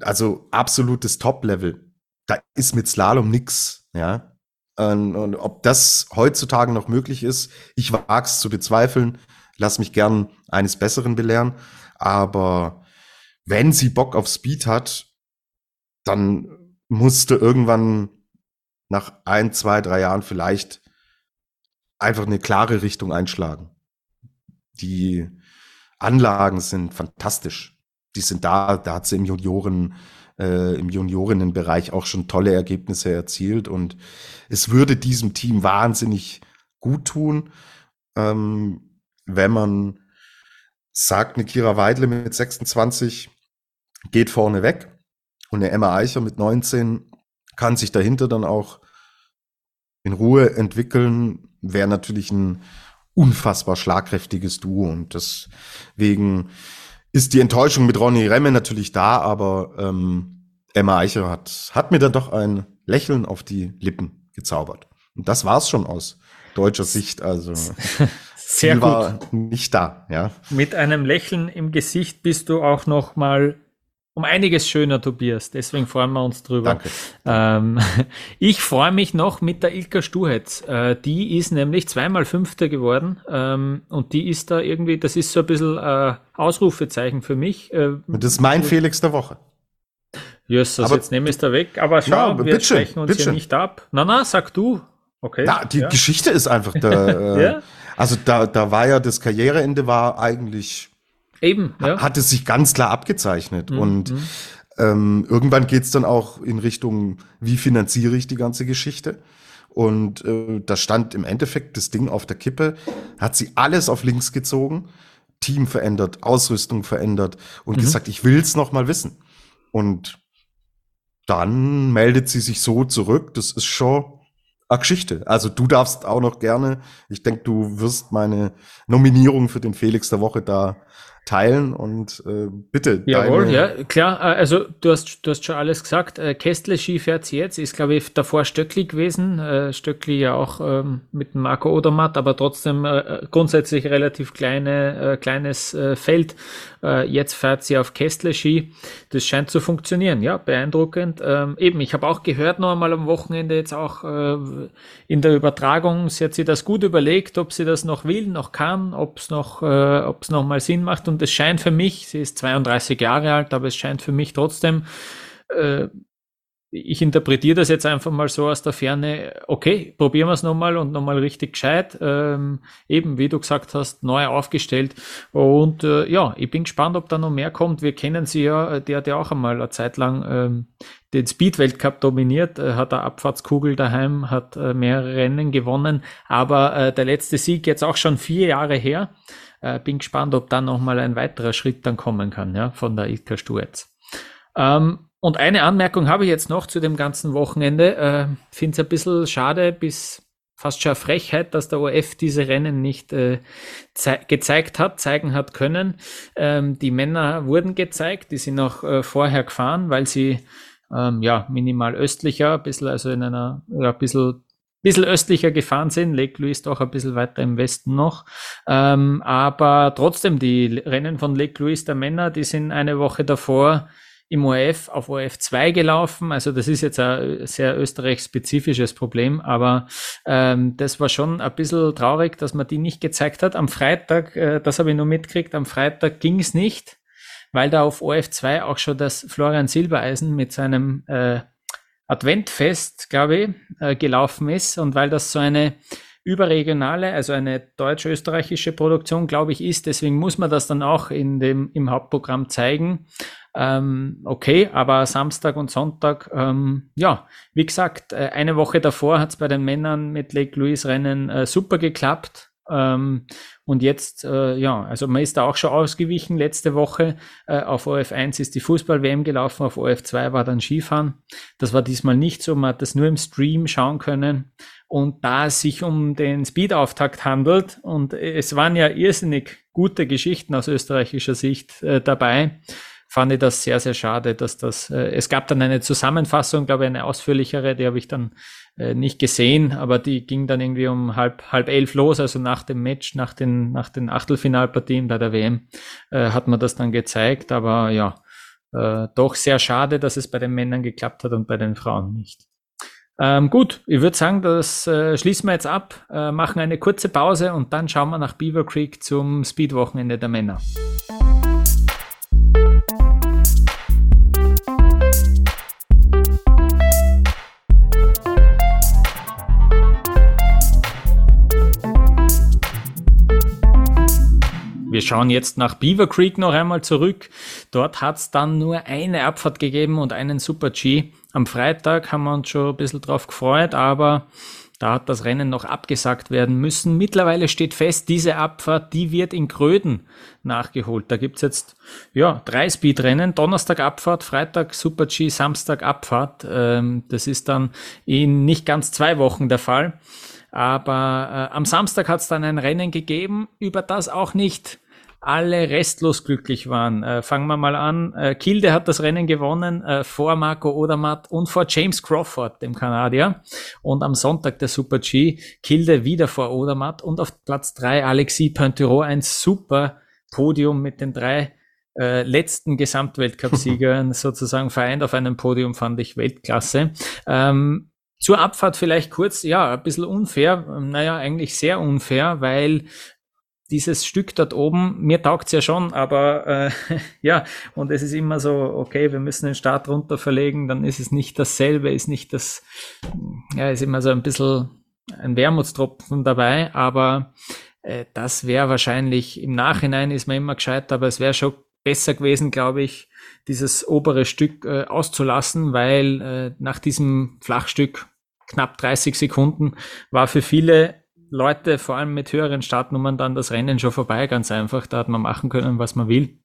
also absolutes Top-Level. Da ist mit Slalom nix, ja. Und, und, ob das heutzutage noch möglich ist, ich wage es zu bezweifeln. Lass mich gern eines Besseren belehren. Aber wenn sie Bock auf Speed hat, dann musste irgendwann nach ein, zwei, drei Jahren vielleicht einfach eine klare Richtung einschlagen. Die Anlagen sind fantastisch. Die sind da, da hat sie im Junioren, äh, im Juniorinnenbereich auch schon tolle Ergebnisse erzielt und es würde diesem Team wahnsinnig gut tun, ähm, wenn man sagt, eine Kira Weidle mit 26 geht vorne weg und eine Emma Eicher mit 19 kann sich dahinter dann auch in Ruhe entwickeln, wäre natürlich ein unfassbar schlagkräftiges Duo und deswegen ist die Enttäuschung mit Ronny Remme natürlich da, aber ähm, Emma Eicher hat, hat mir dann doch ein Lächeln auf die Lippen gezaubert. Und das war's schon aus deutscher Sicht. Also sehr gut. war nicht da, ja. Mit einem Lächeln im Gesicht bist du auch noch mal um einiges schöner, Tobias. Deswegen freuen wir uns drüber. Danke. Ähm, ich freue mich noch mit der Ilka Stuhetz. Äh, die ist nämlich zweimal Fünfte geworden ähm, und die ist da irgendwie, das ist so ein bisschen äh, Ausrufezeichen für mich. Äh, das ist mein Felix der Woche. Jösses, jetzt nehme ich es da weg. Aber schau, ja, wir bitte, sprechen uns bitte. hier nicht ab. Na, na, sag du. Okay. Na, die ja. Geschichte ist einfach da. Äh, ja? Also da, da war ja das Karriereende war eigentlich Eben, ja. hat es sich ganz klar abgezeichnet. Mhm. Und mhm. ähm, irgendwann geht's dann auch in Richtung, wie finanziere ich die ganze Geschichte? Und äh, da stand im Endeffekt das Ding auf der Kippe, hat sie alles auf links gezogen, Team verändert, Ausrüstung verändert und mhm. gesagt, ich will's noch mal wissen. Und dann meldet sie sich so zurück. Das ist schon eine Geschichte. Also du darfst auch noch gerne. Ich denke, du wirst meine Nominierung für den Felix der Woche da teilen und äh, bitte. Jawohl, ja, klar. Äh, also du hast, du hast schon alles gesagt. Äh, Kästle Ski fährt jetzt, ist glaube ich davor Stöckli gewesen. Äh, Stöckli ja auch ähm, mit Marco Odermatt, aber trotzdem äh, grundsätzlich relativ kleine, äh, kleines äh, Feld. Äh, jetzt fährt sie auf Kästle Ski. Das scheint zu funktionieren, ja, beeindruckend. Ähm, eben, ich habe auch gehört noch einmal am Wochenende jetzt auch äh, in der Übertragung, sie hat sich das gut überlegt, ob sie das noch will, noch kann, ob es noch, äh, ob es noch mal Sinn macht und es scheint für mich, sie ist 32 Jahre alt, aber es scheint für mich trotzdem, äh, ich interpretiere das jetzt einfach mal so aus der Ferne, okay, probieren wir es nochmal und nochmal richtig gescheit, ähm, eben wie du gesagt hast, neu aufgestellt und äh, ja, ich bin gespannt, ob da noch mehr kommt. Wir kennen sie ja, der hat ja auch einmal eine Zeit lang ähm, den Speed-Weltcup dominiert, äh, hat eine Abfahrtskugel daheim, hat äh, mehrere Rennen gewonnen, aber äh, der letzte Sieg jetzt auch schon vier Jahre her. Äh, bin gespannt, ob dann nochmal ein weiterer Schritt dann kommen kann, ja, von der Ilka Sturz. Ähm, und eine Anmerkung habe ich jetzt noch zu dem ganzen Wochenende. Äh, Finde es ein bisschen schade, bis fast schon Frechheit, dass der OF diese Rennen nicht äh, gezeigt hat, zeigen hat können. Ähm, die Männer wurden gezeigt, die sind auch äh, vorher gefahren, weil sie ähm, ja minimal östlicher, ein bisschen also in einer ja, ein bisschen bisschen östlicher gefahren sind. Lake Louise doch ein bisschen weiter im Westen noch. Ähm, aber trotzdem, die Rennen von Lake Louise der Männer, die sind eine Woche davor im ORF auf ORF 2 gelaufen. Also das ist jetzt ein sehr österreich-spezifisches Problem, aber ähm, das war schon ein bisschen traurig, dass man die nicht gezeigt hat. Am Freitag, äh, das habe ich nur mitgekriegt, am Freitag ging es nicht, weil da auf ORF 2 auch schon das Florian Silbereisen mit seinem äh, Adventfest, glaube ich, äh, gelaufen ist und weil das so eine überregionale, also eine deutsch-österreichische Produktion, glaube ich, ist. Deswegen muss man das dann auch in dem, im Hauptprogramm zeigen. Ähm, okay, aber Samstag und Sonntag, ähm, ja, wie gesagt, äh, eine Woche davor hat es bei den Männern mit Lake Louise Rennen äh, super geklappt. Ähm, und jetzt, äh, ja, also man ist da auch schon ausgewichen. Letzte Woche äh, auf OF1 ist die Fußball-WM gelaufen, auf OF2 war dann Skifahren. Das war diesmal nicht so, man hat das nur im Stream schauen können. Und da es sich um den Speed-Auftakt handelt, und es waren ja irrsinnig gute Geschichten aus österreichischer Sicht äh, dabei, fand ich das sehr, sehr schade, dass das, äh, es gab dann eine Zusammenfassung, glaube ich, eine ausführlichere, die habe ich dann äh, nicht gesehen, aber die ging dann irgendwie um halb, halb elf los, also nach dem Match, nach den, nach den Achtelfinalpartien bei der WM, äh, hat man das dann gezeigt, aber ja, äh, doch sehr schade, dass es bei den Männern geklappt hat und bei den Frauen nicht. Ähm, gut, ich würde sagen, das äh, schließen wir jetzt ab, äh, machen eine kurze Pause und dann schauen wir nach Beaver Creek zum Speedwochenende der Männer. Wir schauen jetzt nach Beaver Creek noch einmal zurück. Dort hat es dann nur eine Abfahrt gegeben und einen Super G. Am Freitag haben wir uns schon ein bisschen drauf gefreut, aber da hat das Rennen noch abgesagt werden müssen. Mittlerweile steht fest, diese Abfahrt, die wird in Gröden nachgeholt. Da gibt's jetzt ja drei Speedrennen. Donnerstag Abfahrt, Freitag Super G, Samstag Abfahrt. Ähm, das ist dann in nicht ganz zwei Wochen der Fall. Aber äh, am Samstag hat es dann ein Rennen gegeben, über das auch nicht alle restlos glücklich waren. Äh, fangen wir mal an. Äh, Kilde hat das Rennen gewonnen äh, vor Marco Odermatt und vor James Crawford, dem Kanadier. Und am Sonntag der Super G. Kilde wieder vor Odermatt und auf Platz drei Alexis Pointerot ein super Podium mit den drei äh, letzten Gesamtweltcup-Siegern sozusagen vereint auf einem Podium, fand ich Weltklasse. Ähm, zur Abfahrt vielleicht kurz, ja, ein bisschen unfair, naja, eigentlich sehr unfair, weil dieses Stück dort oben, mir taugt's ja schon, aber äh, ja, und es ist immer so, okay, wir müssen den Start runter verlegen, dann ist es nicht dasselbe, ist nicht das, ja, ist immer so ein bisschen ein Wermutstropfen dabei, aber äh, das wäre wahrscheinlich, im Nachhinein ist man immer gescheit, aber es wäre schon besser gewesen, glaube ich, dieses obere Stück äh, auszulassen, weil äh, nach diesem Flachstück knapp 30 Sekunden war für viele Leute, vor allem mit höheren Startnummern, dann das Rennen schon vorbei, ganz einfach. Da hat man machen können, was man will.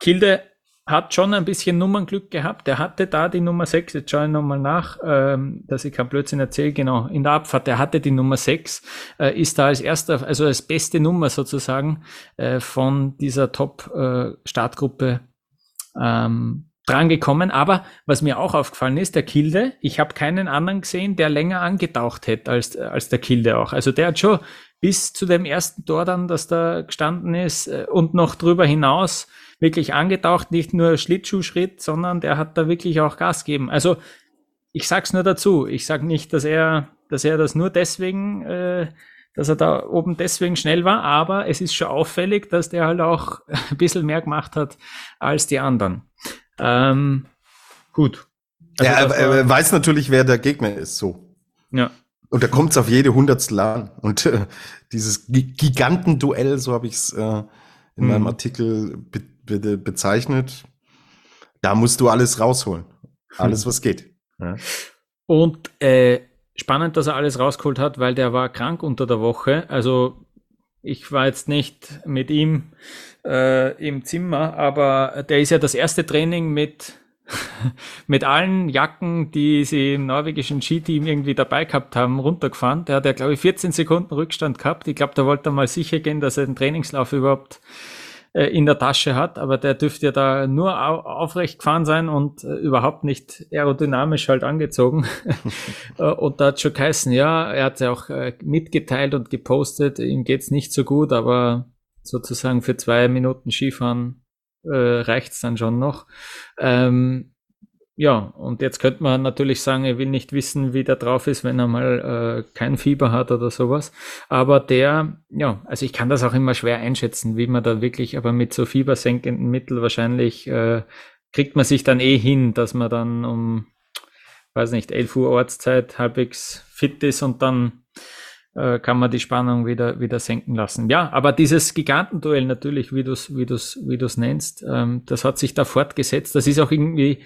Kilde hat schon ein bisschen Nummernglück gehabt. Der hatte da die Nummer 6, jetzt schaue ich nochmal nach, ähm, dass ich kein Blödsinn erzähle, genau, in der Abfahrt, der hatte die Nummer 6, äh, ist da als erster, also als beste Nummer sozusagen äh, von dieser Top-Startgruppe äh, ähm, drangekommen. Aber was mir auch aufgefallen ist, der Kilde, ich habe keinen anderen gesehen, der länger angetaucht hätte als, als der Kilde auch. Also der hat schon bis zu dem ersten Tor dann, das da gestanden ist äh, und noch drüber hinaus wirklich angetaucht, nicht nur Schlittschuhschritt, sondern der hat da wirklich auch Gas gegeben. Also ich sag's nur dazu. Ich sag nicht, dass er, dass er das nur deswegen, äh, dass er da oben deswegen schnell war, aber es ist schon auffällig, dass der halt auch ein bisschen mehr gemacht hat als die anderen. Ähm, gut. Also ja, er, er weiß natürlich, wer der Gegner ist, so. Ja. Und da kommt es auf jede Hundertstel an. Und äh, dieses Gigantenduell, so habe ich es äh, in mhm. meinem Artikel be be bezeichnet, da musst du alles rausholen. Alles, was geht. Ja. Und äh, spannend, dass er alles rausgeholt hat, weil der war krank unter der Woche. Also ich war jetzt nicht mit ihm äh, im Zimmer, aber der ist ja das erste Training mit mit allen Jacken, die sie im norwegischen Skiteam irgendwie dabei gehabt haben, runtergefahren. Der hat ja, glaube ich, 14 Sekunden Rückstand gehabt. Ich glaube, da wollte er mal sicher gehen, dass er den Trainingslauf überhaupt äh, in der Tasche hat, aber der dürfte ja da nur au aufrecht gefahren sein und äh, überhaupt nicht aerodynamisch halt angezogen. Äh, und da hat schon geheißen, ja, er hat ja auch äh, mitgeteilt und gepostet, ihm geht's nicht so gut, aber sozusagen für zwei Minuten Skifahren äh, reicht es dann schon noch. Ähm, ja, und jetzt könnte man natürlich sagen, er will nicht wissen, wie der drauf ist, wenn er mal äh, kein Fieber hat oder sowas. Aber der, ja, also ich kann das auch immer schwer einschätzen, wie man da wirklich, aber mit so fiebersenkenden Mitteln wahrscheinlich äh, kriegt man sich dann eh hin, dass man dann um, weiß nicht, 11 Uhr Ortszeit halbwegs fit ist und dann äh, kann man die Spannung wieder, wieder senken lassen. Ja, aber dieses Gigantenduell natürlich, wie du es wie du's, wie du's nennst, ähm, das hat sich da fortgesetzt. Das ist auch irgendwie,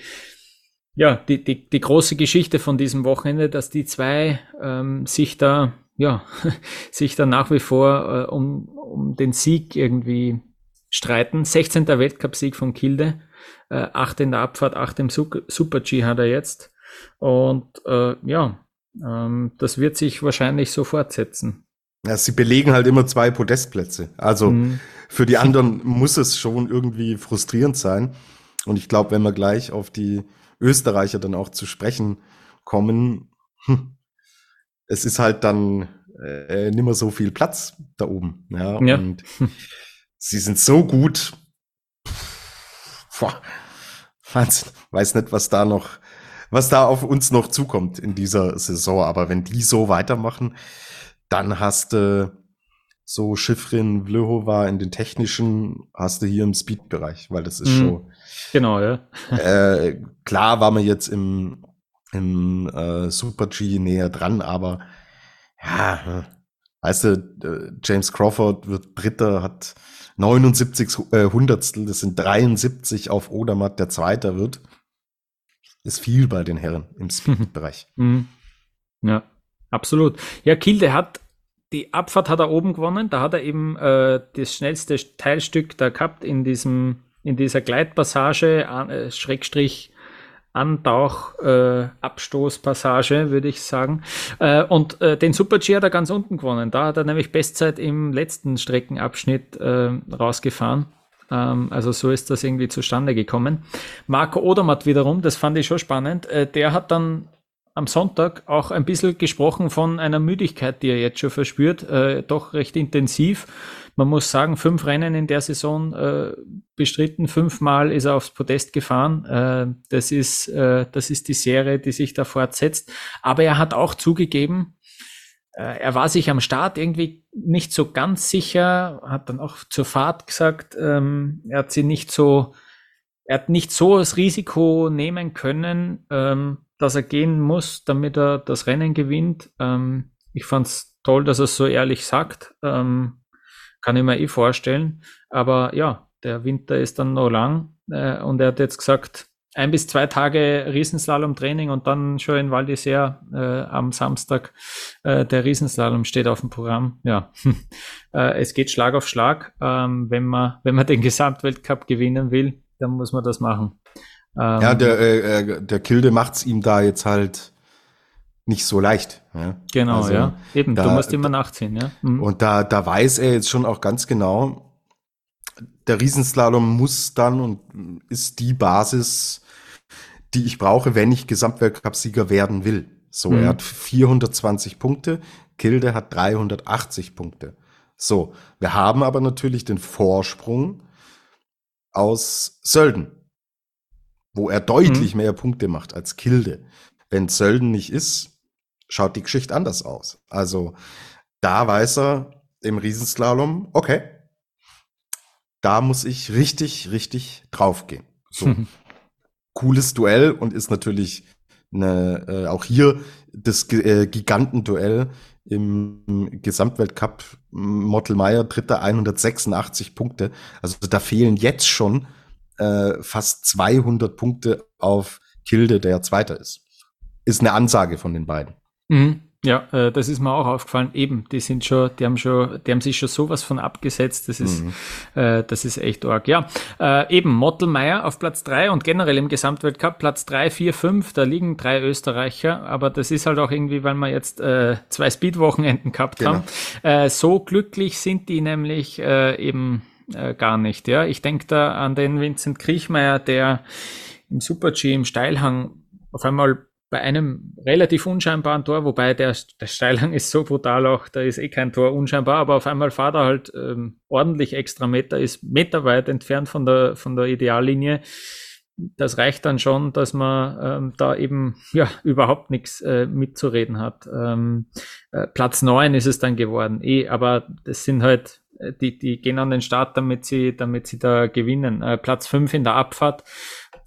ja, die, die, die große Geschichte von diesem Wochenende, dass die zwei ähm, sich da, ja, sich da nach wie vor äh, um, um den Sieg irgendwie streiten. 16. Weltcupsieg von Kilde, äh, 8 in der Abfahrt, 8 im Super-G hat er jetzt. Und äh, ja, ähm, das wird sich wahrscheinlich so fortsetzen. Ja, sie belegen halt immer zwei Podestplätze. Also mhm. für die anderen muss es schon irgendwie frustrierend sein. Und ich glaube, wenn wir gleich auf die Österreicher dann auch zu sprechen kommen, hm, es ist halt dann äh, nimmer so viel Platz da oben. Ja, ja. und sie sind so gut. Boah, Wahnsinn. Weiß nicht, was da noch was da auf uns noch zukommt in dieser Saison. Aber wenn die so weitermachen, dann hast du so Schiffrin Vlhova in den technischen, hast du hier im Speed-Bereich, weil das ist mhm. schon. Genau, ja. äh, klar war man jetzt im, im äh, Super G näher dran, aber ja, weißt du, äh, James Crawford wird Dritter, hat 79 äh, Hundertstel, das sind 73 auf Odermatt, der Zweiter wird ist viel bei den Herren im Speed-Bereich. Mhm. ja, absolut. Ja, Kilde hat die Abfahrt hat er oben gewonnen. Da hat er eben äh, das schnellste Teilstück da gehabt in diesem in dieser Gleitpassage, äh, Schrägstrich Antauch, äh, Abstoßpassage, würde ich sagen. Äh, und äh, den Super G hat er ganz unten gewonnen. Da hat er nämlich Bestzeit im letzten Streckenabschnitt äh, rausgefahren. Ähm, also so ist das irgendwie zustande gekommen. Marco Odermatt wiederum, das fand ich schon spannend, äh, der hat dann am Sonntag auch ein bisschen gesprochen von einer Müdigkeit, die er jetzt schon verspürt, äh, doch recht intensiv. Man muss sagen, fünf Rennen in der Saison äh, bestritten, fünfmal ist er aufs Podest gefahren. Äh, das, ist, äh, das ist die Serie, die sich da fortsetzt. Aber er hat auch zugegeben, er war sich am Start irgendwie nicht so ganz sicher, hat dann auch zur Fahrt gesagt, ähm, er hat sie nicht so, er hat nicht so das Risiko nehmen können, ähm, dass er gehen muss, damit er das Rennen gewinnt. Ähm, ich fand es toll, dass er es so ehrlich sagt. Ähm, kann ich mir eh vorstellen. Aber ja, der Winter ist dann noch lang äh, und er hat jetzt gesagt, ein bis zwei Tage Riesenslalom-Training und dann schon in Val d'Isère äh, am Samstag äh, der Riesenslalom steht auf dem Programm. Ja, äh, es geht Schlag auf Schlag, ähm, wenn man wenn man den Gesamtweltcup gewinnen will. dann muss man das machen. Ähm, ja, der, äh, äh der Kilde macht's ihm da jetzt halt nicht so leicht. Ja? Genau, also, ja. Eben, da, du musst immer nachziehen, ja. Mhm. Und da, da weiß er jetzt schon auch ganz genau, der Riesenslalom muss dann und ist die Basis, die ich brauche, wenn ich Gesamtweltcupsieger werden will. So, mhm. er hat 420 Punkte, Kilde hat 380 Punkte. So, wir haben aber natürlich den Vorsprung aus Sölden, wo er deutlich mhm. mehr Punkte macht als Kilde. Wenn Sölden nicht ist, schaut die Geschichte anders aus. Also da weiß er im Riesenslalom, okay, da muss ich richtig, richtig draufgehen. So. Cooles Duell und ist natürlich eine, äh, auch hier das äh, Gigantenduell im Gesamtweltcup. Mottelmeier dritter 186 Punkte. Also da fehlen jetzt schon äh, fast 200 Punkte auf Kilde, der Zweiter ist. Ist eine Ansage von den beiden. Mhm. Ja, äh, das ist mir auch aufgefallen. Eben, die sind schon, die haben schon, die haben sich schon sowas von abgesetzt. Das ist, mhm. äh, das ist echt arg. Ja, äh, eben Mottelmeier auf Platz drei und generell im Gesamtweltcup Platz drei, vier, fünf. Da liegen drei Österreicher, aber das ist halt auch irgendwie, weil wir jetzt äh, zwei Speed-Wochenenden gehabt genau. haben. Äh, so glücklich sind die nämlich äh, eben äh, gar nicht. Ja, ich denke da an den Vincent Kriechmeier, der im Super-G im Steilhang auf einmal bei einem relativ unscheinbaren Tor, wobei der, der Steilhang ist so brutal auch, da ist eh kein Tor unscheinbar, aber auf einmal fahrt er halt ähm, ordentlich extra Meter, ist meterweit entfernt von der, von der Ideallinie. Das reicht dann schon, dass man ähm, da eben ja überhaupt nichts äh, mitzureden hat. Ähm, äh, Platz neun ist es dann geworden, eh, aber das sind halt äh, die, die gehen an den Start, damit sie, damit sie da gewinnen. Äh, Platz fünf in der Abfahrt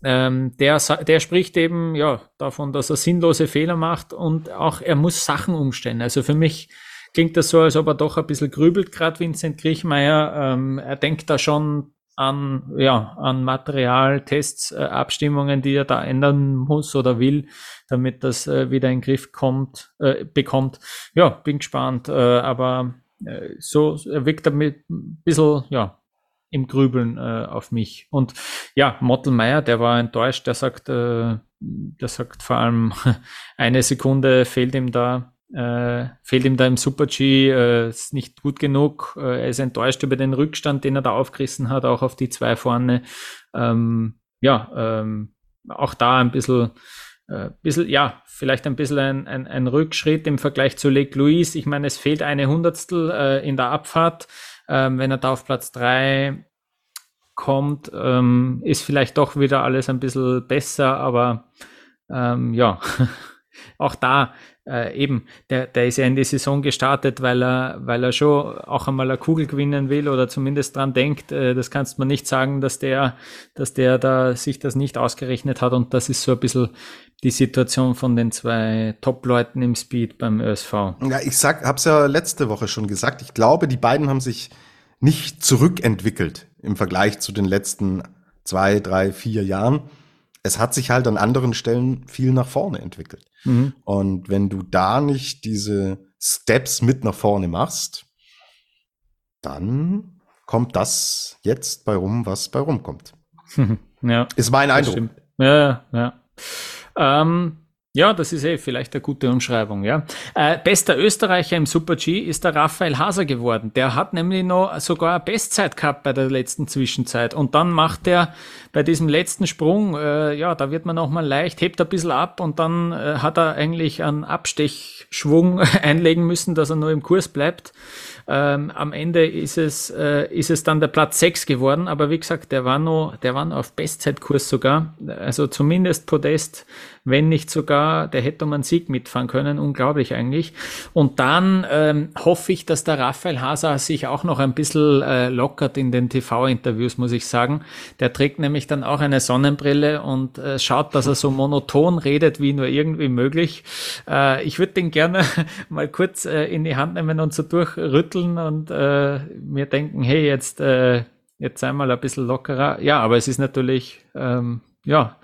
ähm, der, der spricht eben ja davon, dass er sinnlose Fehler macht und auch er muss Sachen umstellen. Also für mich klingt das so, als ob er doch ein bisschen grübelt, gerade Vincent Griechmeier. Ähm, er denkt da schon an, ja, an Material, Tests, äh, Abstimmungen, die er da ändern muss oder will, damit das äh, wieder in den Griff kommt, äh, bekommt. Ja, bin gespannt. Äh, aber äh, so er wirkt damit ein bisschen, ja, im Grübeln äh, auf mich. Und ja, Mottelmeier, der war enttäuscht, der sagt, äh, der sagt vor allem, eine Sekunde fehlt ihm da, äh, fehlt ihm da im Super-G, äh, ist nicht gut genug. Äh, er ist enttäuscht über den Rückstand, den er da aufgerissen hat, auch auf die zwei vorne. Ähm, ja, ähm, auch da ein bisschen, äh, bisschen, ja, vielleicht ein bisschen ein, ein, ein Rückschritt im Vergleich zu Lake Louise. Ich meine, es fehlt eine Hundertstel äh, in der Abfahrt. Ähm, wenn er da auf Platz 3 kommt, ähm, ist vielleicht doch wieder alles ein bisschen besser, aber ähm, ja, auch da äh, eben, der, der ist ja in die Saison gestartet, weil er, weil er schon auch einmal eine Kugel gewinnen will oder zumindest dran denkt. Äh, das kannst man nicht sagen, dass der, dass der da sich das nicht ausgerechnet hat und das ist so ein bisschen die Situation von den zwei Top-Leuten im Speed beim ÖSV. Ja, ich sag, hab's ja letzte Woche schon gesagt. Ich glaube, die beiden haben sich nicht zurückentwickelt im Vergleich zu den letzten zwei, drei, vier Jahren. Es hat sich halt an anderen Stellen viel nach vorne entwickelt. Mhm. Und wenn du da nicht diese Steps mit nach vorne machst, dann kommt das jetzt bei rum, was bei rumkommt. ja. Ist mein Eindruck. Ja, ja. Ähm, ja, das ist eh vielleicht eine gute Umschreibung, ja. Äh, bester Österreicher im Super G ist der Raphael Haser geworden. Der hat nämlich noch sogar eine Bestzeit gehabt bei der letzten Zwischenzeit. Und dann macht er bei diesem letzten Sprung, äh, ja, da wird man nochmal leicht, hebt ein bisschen ab und dann äh, hat er eigentlich einen Abstechschwung einlegen müssen, dass er nur im Kurs bleibt. Ähm, am Ende ist es, äh, ist es dann der Platz 6 geworden, aber wie gesagt, der war noch, der war noch auf Bestzeitkurs sogar. Also zumindest Podest, wenn nicht sogar, der hätte um einen Sieg mitfahren können. Unglaublich eigentlich. Und dann ähm, hoffe ich, dass der Raphael Haser sich auch noch ein bisschen äh, lockert in den TV-Interviews, muss ich sagen. Der trägt nämlich dann auch eine Sonnenbrille und äh, schaut, dass er so monoton redet, wie nur irgendwie möglich. Äh, ich würde den gerne mal kurz äh, in die Hand nehmen und so durchrütteln und äh, mir denken, hey, jetzt, äh, jetzt sei mal ein bisschen lockerer. Ja, aber es ist natürlich, ähm, ja,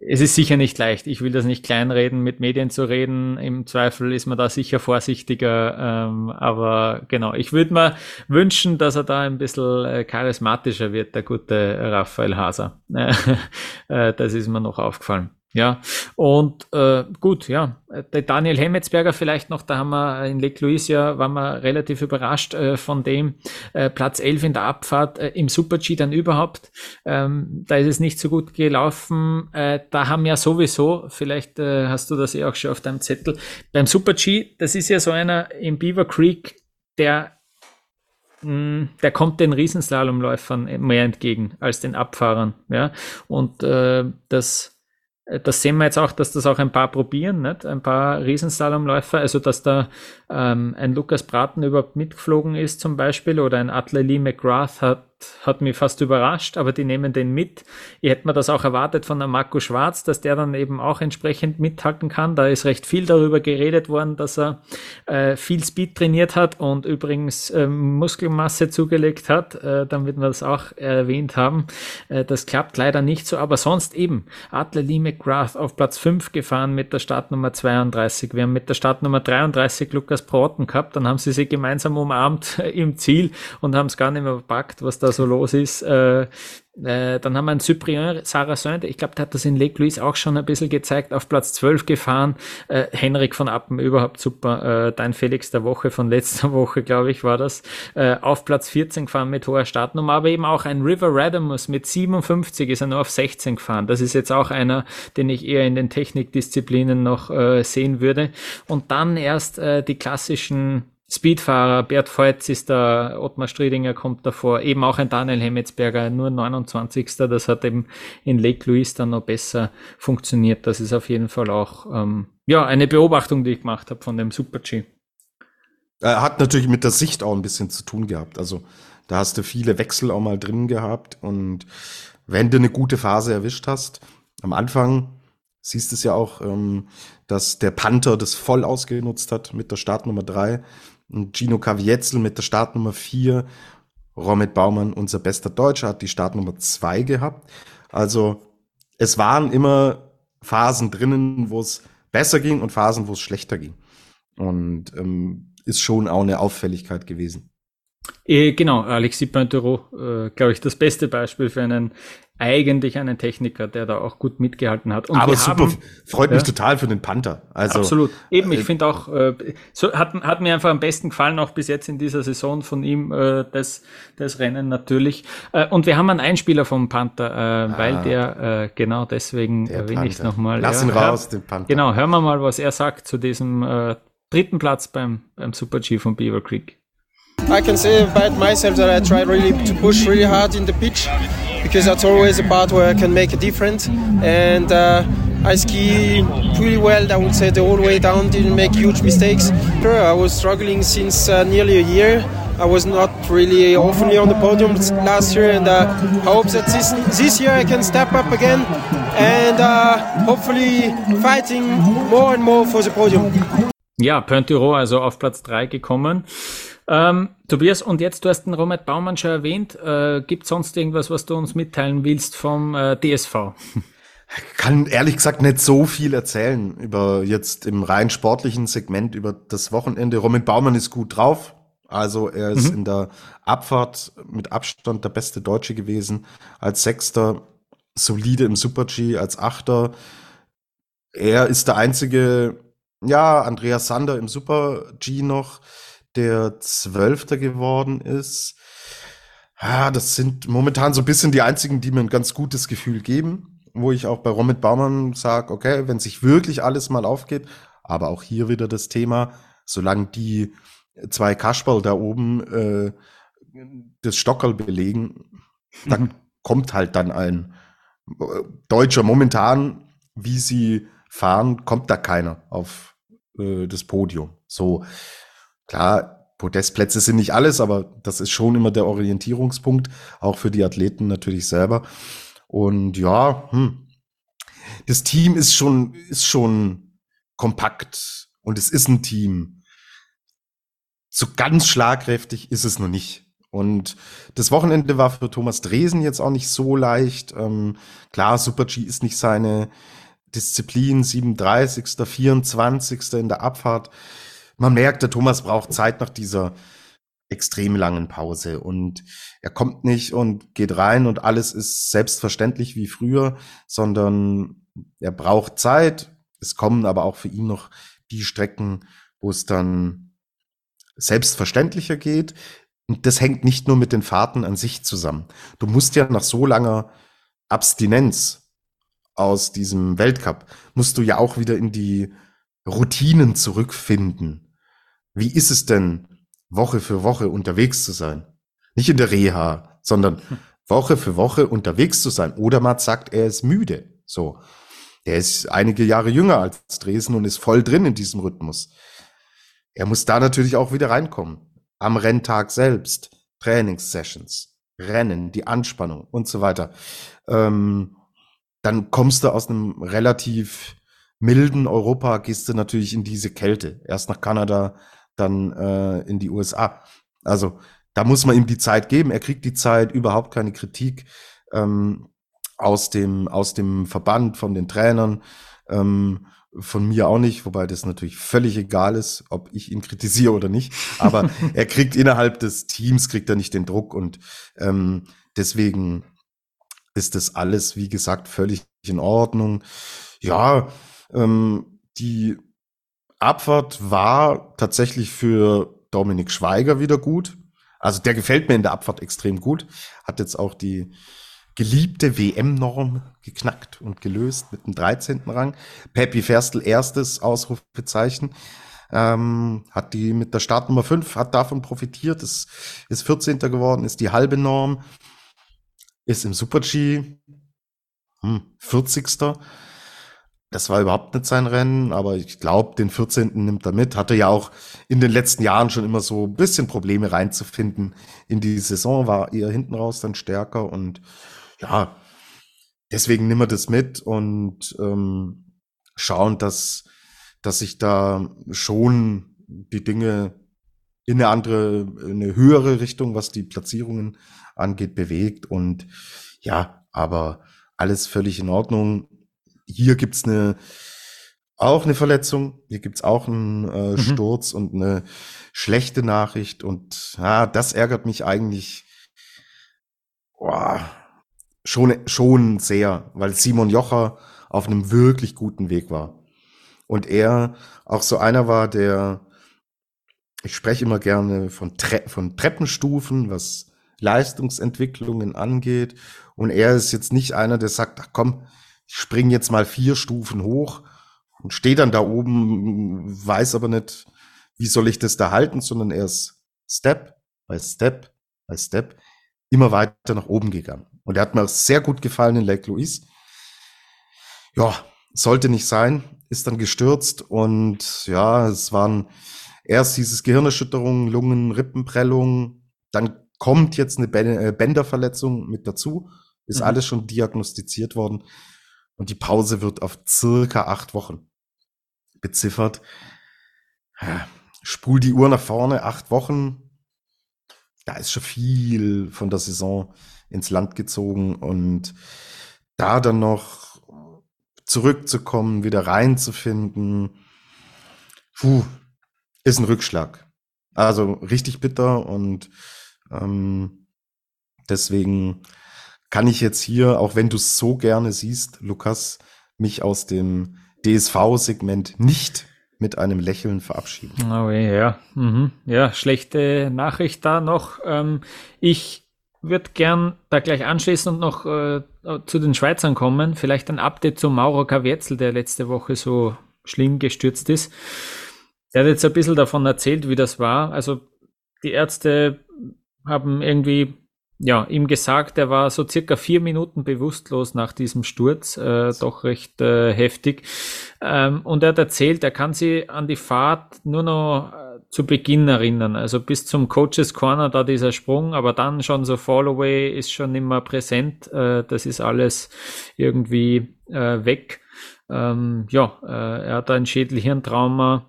es ist sicher nicht leicht. Ich will das nicht kleinreden, mit Medien zu reden. Im Zweifel ist man da sicher vorsichtiger. Ähm, aber genau, ich würde mir wünschen, dass er da ein bisschen äh, charismatischer wird, der gute Raphael Haser. Äh, das ist mir noch aufgefallen. Ja, und äh, gut, ja, der Daniel Hemmetsberger vielleicht noch, da haben wir in Lake Louise ja, waren wir relativ überrascht äh, von dem, äh, Platz 11 in der Abfahrt, äh, im Super-G dann überhaupt, ähm, da ist es nicht so gut gelaufen, äh, da haben ja sowieso, vielleicht äh, hast du das eh auch schon auf deinem Zettel, beim Super-G, das ist ja so einer im Beaver Creek, der hm, der kommt den Riesenslalomläufern mehr entgegen als den Abfahrern, ja, und äh, das das sehen wir jetzt auch, dass das auch ein paar probieren, nicht? ein paar Riesenslalomläufer, also dass da ähm, ein Lukas Braten überhaupt mitgeflogen ist zum Beispiel oder ein Atle Lee McGrath hat hat mich fast überrascht, aber die nehmen den mit. Ich hätte mir das auch erwartet von der Marco Schwarz, dass der dann eben auch entsprechend mithalten kann. Da ist recht viel darüber geredet worden, dass er äh, viel Speed trainiert hat und übrigens äh, Muskelmasse zugelegt hat, äh, damit wir das auch erwähnt haben. Äh, das klappt leider nicht so, aber sonst eben Adler Lee McGrath auf Platz 5 gefahren mit der Startnummer 32. Wir haben mit der Startnummer 33 Lukas Broughton gehabt, dann haben sie sich gemeinsam umarmt im Ziel und haben es gar nicht mehr verpackt, was da so los ist. Äh, äh, dann haben wir einen Cyprien Sarrazin, ich glaube, der hat das in Lake Louise auch schon ein bisschen gezeigt, auf Platz 12 gefahren. Äh, Henrik von Appen, überhaupt super. Äh, dein Felix der Woche von letzter Woche, glaube ich, war das. Äh, auf Platz 14 gefahren mit hoher Startnummer, aber eben auch ein River Radamus mit 57 ist er nur auf 16 gefahren. Das ist jetzt auch einer, den ich eher in den Technikdisziplinen noch äh, sehen würde. Und dann erst äh, die klassischen Speedfahrer, Bert Feutz ist da, Ottmar Striedinger kommt davor, eben auch ein Daniel Hemmetsberger, nur 29. Das hat eben in Lake Louise dann noch besser funktioniert. Das ist auf jeden Fall auch ähm, ja eine Beobachtung, die ich gemacht habe von dem Super G. Er hat natürlich mit der Sicht auch ein bisschen zu tun gehabt. Also da hast du viele Wechsel auch mal drin gehabt und wenn du eine gute Phase erwischt hast, am Anfang siehst du es ja auch, ähm, dass der Panther das voll ausgenutzt hat mit der Startnummer drei Gino Caviezel mit der Startnummer 4. Romet Baumann, unser bester Deutscher, hat die Startnummer 2 gehabt. Also es waren immer Phasen drinnen, wo es besser ging und Phasen, wo es schlechter ging. Und ähm, ist schon auch eine Auffälligkeit gewesen. Eh, genau, Alexis Pointerot, äh, glaube ich, das beste Beispiel für einen eigentlich einen Techniker, der da auch gut mitgehalten hat. Und Aber super, haben, freut mich ja, total für den Panther. Also, absolut. Eben, ich äh, finde auch, äh, so hat, hat mir einfach am besten gefallen, auch bis jetzt in dieser Saison von ihm, äh, das, das Rennen natürlich. Äh, und wir haben einen Einspieler vom Panther, äh, ah, weil der, äh, genau deswegen erwähne ich es nochmal. Lass ja, ihn raus, hör, den Panther. Genau, hören wir mal, was er sagt zu diesem äh, dritten Platz beim, beim Super G von Beaver Creek. I can say about myself that I try really to push really hard in the pitch because that's always a part where I can make a difference. And uh, I ski pretty well, I would say, the whole way down, didn't make huge mistakes. I was struggling since uh, nearly a year. I was not really oftenly on the podium last year, and uh, I hope that this, this year I can step up again and uh, hopefully fighting more and more for the podium. Ja, Pointuro also auf Platz 3 gekommen. Ähm, Tobias, und jetzt, du hast den Robert Baumann schon erwähnt. Äh, Gibt sonst irgendwas, was du uns mitteilen willst vom äh, DSV? Ich kann ehrlich gesagt nicht so viel erzählen über jetzt im rein sportlichen Segment über das Wochenende. Roman Baumann ist gut drauf. Also er ist mhm. in der Abfahrt mit Abstand der beste Deutsche gewesen. Als Sechster, solide im Super G, als Achter. Er ist der einzige, ja, Andreas Sander im Super G noch, der Zwölfter geworden ist. Ja, das sind momentan so ein bisschen die einzigen, die mir ein ganz gutes Gefühl geben, wo ich auch bei Romit Baumann sage, okay, wenn sich wirklich alles mal aufgeht, aber auch hier wieder das Thema, solange die zwei Kasperl da oben äh, das Stockerl belegen, mhm. dann kommt halt dann ein äh, Deutscher momentan, wie sie fahren, kommt da keiner auf äh, das Podium. So, Klar, Podestplätze sind nicht alles, aber das ist schon immer der Orientierungspunkt, auch für die Athleten natürlich selber. Und ja, hm, das Team ist schon, ist schon kompakt und es ist ein Team. So ganz schlagkräftig ist es noch nicht. Und das Wochenende war für Thomas Dresen jetzt auch nicht so leicht. Ähm, klar, Super G ist nicht seine Disziplin, 37., 24. in der Abfahrt. Man merkt, der Thomas braucht Zeit nach dieser extrem langen Pause und er kommt nicht und geht rein und alles ist selbstverständlich wie früher, sondern er braucht Zeit. Es kommen aber auch für ihn noch die Strecken, wo es dann selbstverständlicher geht. Und das hängt nicht nur mit den Fahrten an sich zusammen. Du musst ja nach so langer Abstinenz aus diesem Weltcup, musst du ja auch wieder in die Routinen zurückfinden. Wie ist es denn, Woche für Woche unterwegs zu sein? Nicht in der Reha, sondern Woche für Woche unterwegs zu sein. Oder man sagt, er ist müde. So. Er ist einige Jahre jünger als Dresden und ist voll drin in diesem Rhythmus. Er muss da natürlich auch wieder reinkommen am Renntag selbst, Trainingssessions, Rennen, die Anspannung und so weiter, ähm, dann kommst du aus einem relativ milden Europa, gehst du natürlich in diese Kälte. Erst nach Kanada, dann äh, in die USA. Also da muss man ihm die Zeit geben. Er kriegt die Zeit, überhaupt keine Kritik ähm, aus dem aus dem Verband, von den Trainern. Ähm, von mir auch nicht, wobei das natürlich völlig egal ist, ob ich ihn kritisiere oder nicht. Aber er kriegt innerhalb des Teams, kriegt er nicht den Druck und ähm, deswegen ist das alles, wie gesagt, völlig in Ordnung. Ja, ähm, die Abfahrt war tatsächlich für Dominik Schweiger wieder gut. Also der gefällt mir in der Abfahrt extrem gut. Hat jetzt auch die geliebte WM-Norm geknackt und gelöst mit dem 13. Rang. Peppi Ferstl erstes Ausrufezeichen. Ähm, hat die mit der Startnummer 5, hat davon profitiert, ist, ist 14. geworden, ist die halbe Norm, ist im Super-G hm, 40. Das war überhaupt nicht sein Rennen, aber ich glaube, den 14. nimmt er mit. Hatte ja auch in den letzten Jahren schon immer so ein bisschen Probleme reinzufinden in die Saison, war eher hinten raus dann stärker und ja, deswegen nehmen wir das mit und ähm, schauen, dass, dass sich da schon die Dinge in eine andere, in eine höhere Richtung, was die Platzierungen angeht, bewegt. Und ja, aber alles völlig in Ordnung. Hier gibt's eine auch eine Verletzung, hier gibt's auch einen äh, mhm. Sturz und eine schlechte Nachricht. Und ja, das ärgert mich eigentlich. Boah, schon, schon sehr, weil Simon Jocher auf einem wirklich guten Weg war. Und er auch so einer war, der, ich spreche immer gerne von, Tre von Treppenstufen, was Leistungsentwicklungen angeht. Und er ist jetzt nicht einer, der sagt, ach komm, ich spring jetzt mal vier Stufen hoch und stehe dann da oben, weiß aber nicht, wie soll ich das da halten, sondern er ist Step by Step by Step immer weiter nach oben gegangen. Und er hat mir sehr gut gefallen in Lake Louise. Ja, sollte nicht sein, ist dann gestürzt und ja, es waren erst dieses Gehirnerschütterung, Lungen, Rippenprellung, dann kommt jetzt eine äh, Bänderverletzung mit dazu, ist mhm. alles schon diagnostiziert worden und die Pause wird auf circa acht Wochen beziffert. Spul die Uhr nach vorne, acht Wochen, da ist schon viel von der Saison ins Land gezogen und da dann noch zurückzukommen, wieder reinzufinden, puh, ist ein Rückschlag. Also richtig bitter und ähm, deswegen kann ich jetzt hier, auch wenn du es so gerne siehst, Lukas, mich aus dem DSV-Segment nicht mit einem Lächeln verabschieden. Oh ja, mhm. ja, schlechte Nachricht da noch. Ähm, ich würde gern da gleich anschließen und noch äh, zu den Schweizern kommen. Vielleicht ein Update zu Mauro Kavietzel, der letzte Woche so schlimm gestürzt ist. Er hat jetzt ein bisschen davon erzählt, wie das war. Also die Ärzte haben irgendwie ja, ihm gesagt, er war so circa vier Minuten bewusstlos nach diesem Sturz, äh, doch recht äh, heftig. Ähm, und er hat erzählt, er kann sich an die Fahrt nur noch äh, zu Beginn erinnern, also bis zum Coaches Corner da dieser Sprung, aber dann schon so Fallaway ist schon immer präsent, äh, das ist alles irgendwie äh, weg. Ähm, ja, äh, er hat ein Schädelhirntrauma.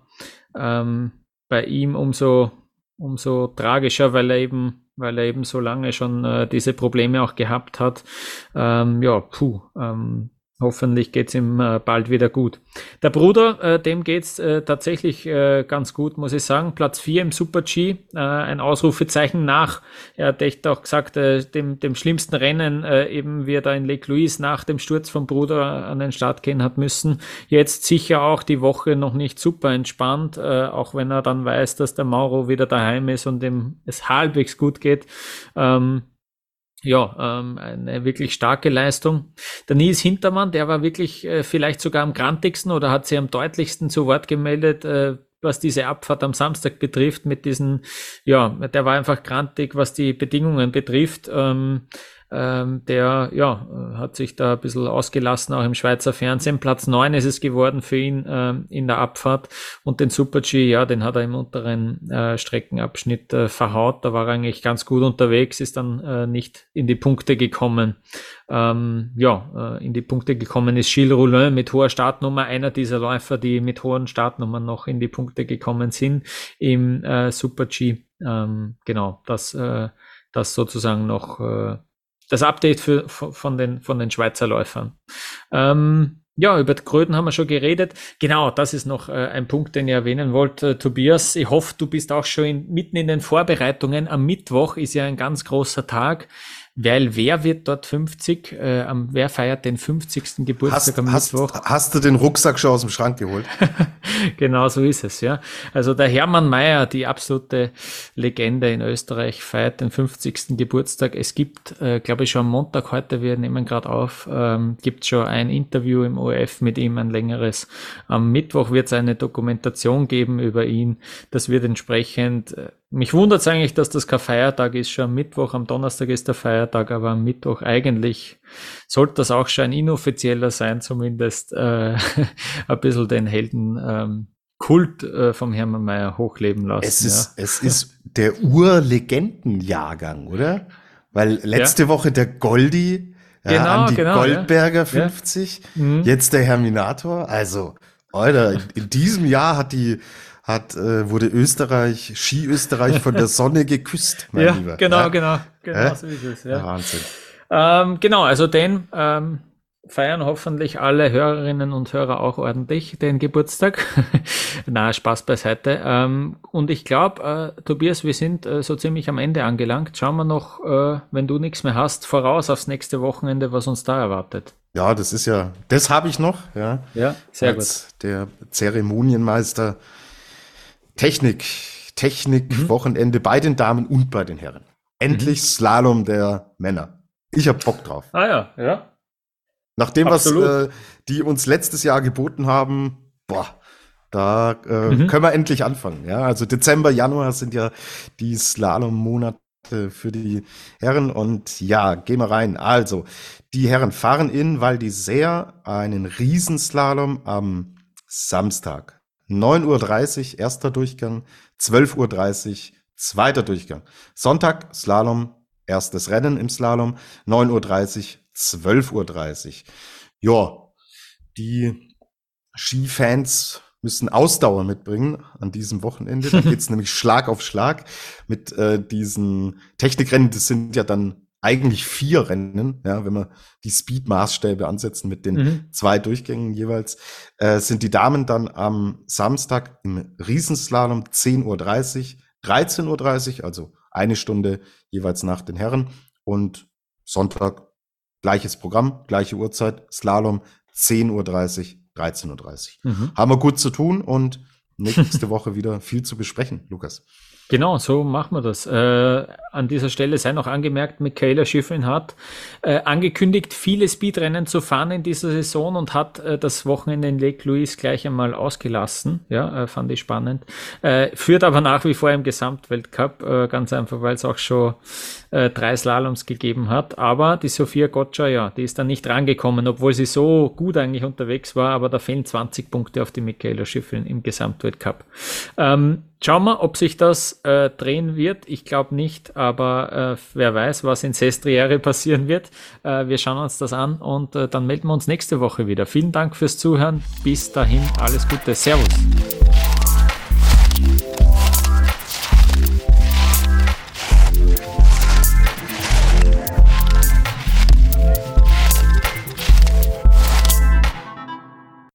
Ähm, bei ihm umso, umso tragischer, weil er eben weil er eben so lange schon äh, diese Probleme auch gehabt hat. Ähm, ja, puh, ähm, Hoffentlich geht's ihm äh, bald wieder gut. Der Bruder, äh, dem geht's äh, tatsächlich äh, ganz gut, muss ich sagen. Platz 4 im Super G, äh, ein Ausrufezeichen nach. Er hat echt auch gesagt, äh, dem, dem schlimmsten Rennen, eben wie er da in Lake Louise nach dem Sturz vom Bruder an den Start gehen hat müssen. Jetzt sicher auch die Woche noch nicht super entspannt, auch wenn er dann weiß, dass der Mauro wieder daheim ist und ihm es halbwegs gut geht. Ähm, ja, ähm, eine wirklich starke Leistung. Der Nils Hintermann, der war wirklich äh, vielleicht sogar am grantigsten oder hat sich am deutlichsten zu Wort gemeldet, äh, was diese Abfahrt am Samstag betrifft, mit diesen, ja, der war einfach grantig, was die Bedingungen betrifft. Ähm, ähm, der ja, hat sich da ein bisschen ausgelassen, auch im Schweizer Fernsehen. Platz 9 ist es geworden für ihn ähm, in der Abfahrt. Und den Super-G, ja, den hat er im unteren äh, Streckenabschnitt äh, verhaut. Da war er eigentlich ganz gut unterwegs, ist dann äh, nicht in die Punkte gekommen. Ähm, ja, äh, in die Punkte gekommen ist Gilles Roulin mit hoher Startnummer, einer dieser Läufer, die mit hohen Startnummern noch in die Punkte gekommen sind im äh, Super-G. Ähm, genau, das, äh, das sozusagen noch das Update für, von, den, von den Schweizer Läufern. Ähm, ja, über Kröten haben wir schon geredet. Genau, das ist noch äh, ein Punkt, den ich erwähnen wollte. Tobias, ich hoffe, du bist auch schon in, mitten in den Vorbereitungen. Am Mittwoch ist ja ein ganz großer Tag. Weil wer wird dort 50? Äh, wer feiert den 50. Geburtstag hast, am hast, Mittwoch? Hast du den Rucksack schon aus dem Schrank geholt? genau so ist es, ja. Also der Hermann Mayer, die absolute Legende in Österreich, feiert den 50. Geburtstag. Es gibt, äh, glaube ich, schon am Montag heute, wir nehmen gerade auf, ähm, gibt schon ein Interview im ORF mit ihm, ein längeres. Am Mittwoch wird es eine Dokumentation geben über ihn. Das wird entsprechend äh, mich wundert es eigentlich, dass das kein Feiertag ist. Schon am Mittwoch, am Donnerstag ist der Feiertag, aber am Mittwoch eigentlich sollte das auch schon ein inoffizieller sein, zumindest äh, ein bisschen den Helden. Ähm, Kult äh, vom Hermann Mayer hochleben lassen. Es ist, ja. es ist der Urlegendenjahrgang, oder? Weil letzte ja. Woche der Goldi, ja, genau, Andi genau, Goldberger 50, mhm. jetzt der Herminator. Also, Alter, in, in diesem Jahr hat die hat, äh, wurde Österreich, Ski Österreich von der Sonne geküsst, mein ja, Lieber. Genau, ja? genau, genau, äh? so ist es. Ja. Wahnsinn. Ähm, genau, also den ähm, feiern hoffentlich alle Hörerinnen und Hörer auch ordentlich den Geburtstag. Na, Spaß beiseite. Ähm, und ich glaube, äh, Tobias, wir sind äh, so ziemlich am Ende angelangt. Schauen wir noch, äh, wenn du nichts mehr hast, voraus aufs nächste Wochenende, was uns da erwartet. Ja, das ist ja, das habe ich noch, ja. Ja, sehr Als gut. Der Zeremonienmeister Technik, Technik-Wochenende mhm. bei den Damen und bei den Herren. Endlich mhm. Slalom der Männer. Ich hab Bock drauf. Ah ja, ja. Nach dem, Absolut. was äh, die uns letztes Jahr geboten haben, boah, da äh, mhm. können wir endlich anfangen. Ja, also Dezember, Januar sind ja die Slalom-Monate für die Herren und ja, gehen wir rein. Also, die Herren fahren in Val d'Isère einen Riesenslalom am Samstag. 9.30 Uhr erster Durchgang, 12.30 Uhr zweiter Durchgang. Sonntag Slalom, erstes Rennen im Slalom, 9.30 Uhr, 12.30 Uhr. Ja, die Skifans müssen Ausdauer mitbringen an diesem Wochenende. Da geht's nämlich Schlag auf Schlag mit äh, diesen Technikrennen. Das sind ja dann eigentlich vier Rennen, ja, wenn wir die Speed-Maßstäbe ansetzen mit den mhm. zwei Durchgängen jeweils, äh, sind die Damen dann am Samstag im Riesenslalom 10.30 Uhr, 13.30 Uhr, also eine Stunde jeweils nach den Herren und Sonntag gleiches Programm, gleiche Uhrzeit, Slalom 10.30 Uhr, 13.30 Uhr. Mhm. Haben wir gut zu tun und nächste Woche wieder viel zu besprechen, Lukas. Genau, so machen wir das. Äh, an dieser Stelle sei noch angemerkt, Michaela Schifrin hat äh, angekündigt, viele Speedrennen zu fahren in dieser Saison und hat äh, das Wochenende in Lake Louise gleich einmal ausgelassen. Ja, äh, fand ich spannend. Äh, führt aber nach wie vor im Gesamtweltcup, äh, ganz einfach, weil es auch schon drei Slaloms gegeben hat. Aber die Sophia Gotcha, ja, die ist dann nicht rangekommen, obwohl sie so gut eigentlich unterwegs war, aber da fehlen 20 Punkte auf die Michaela Schifrin im Gesamtweltcup. Ähm, Schauen wir, ob sich das äh, drehen wird. Ich glaube nicht, aber äh, wer weiß, was in Sestriere passieren wird. Äh, wir schauen uns das an und äh, dann melden wir uns nächste Woche wieder. Vielen Dank fürs Zuhören. Bis dahin, alles Gute. Servus.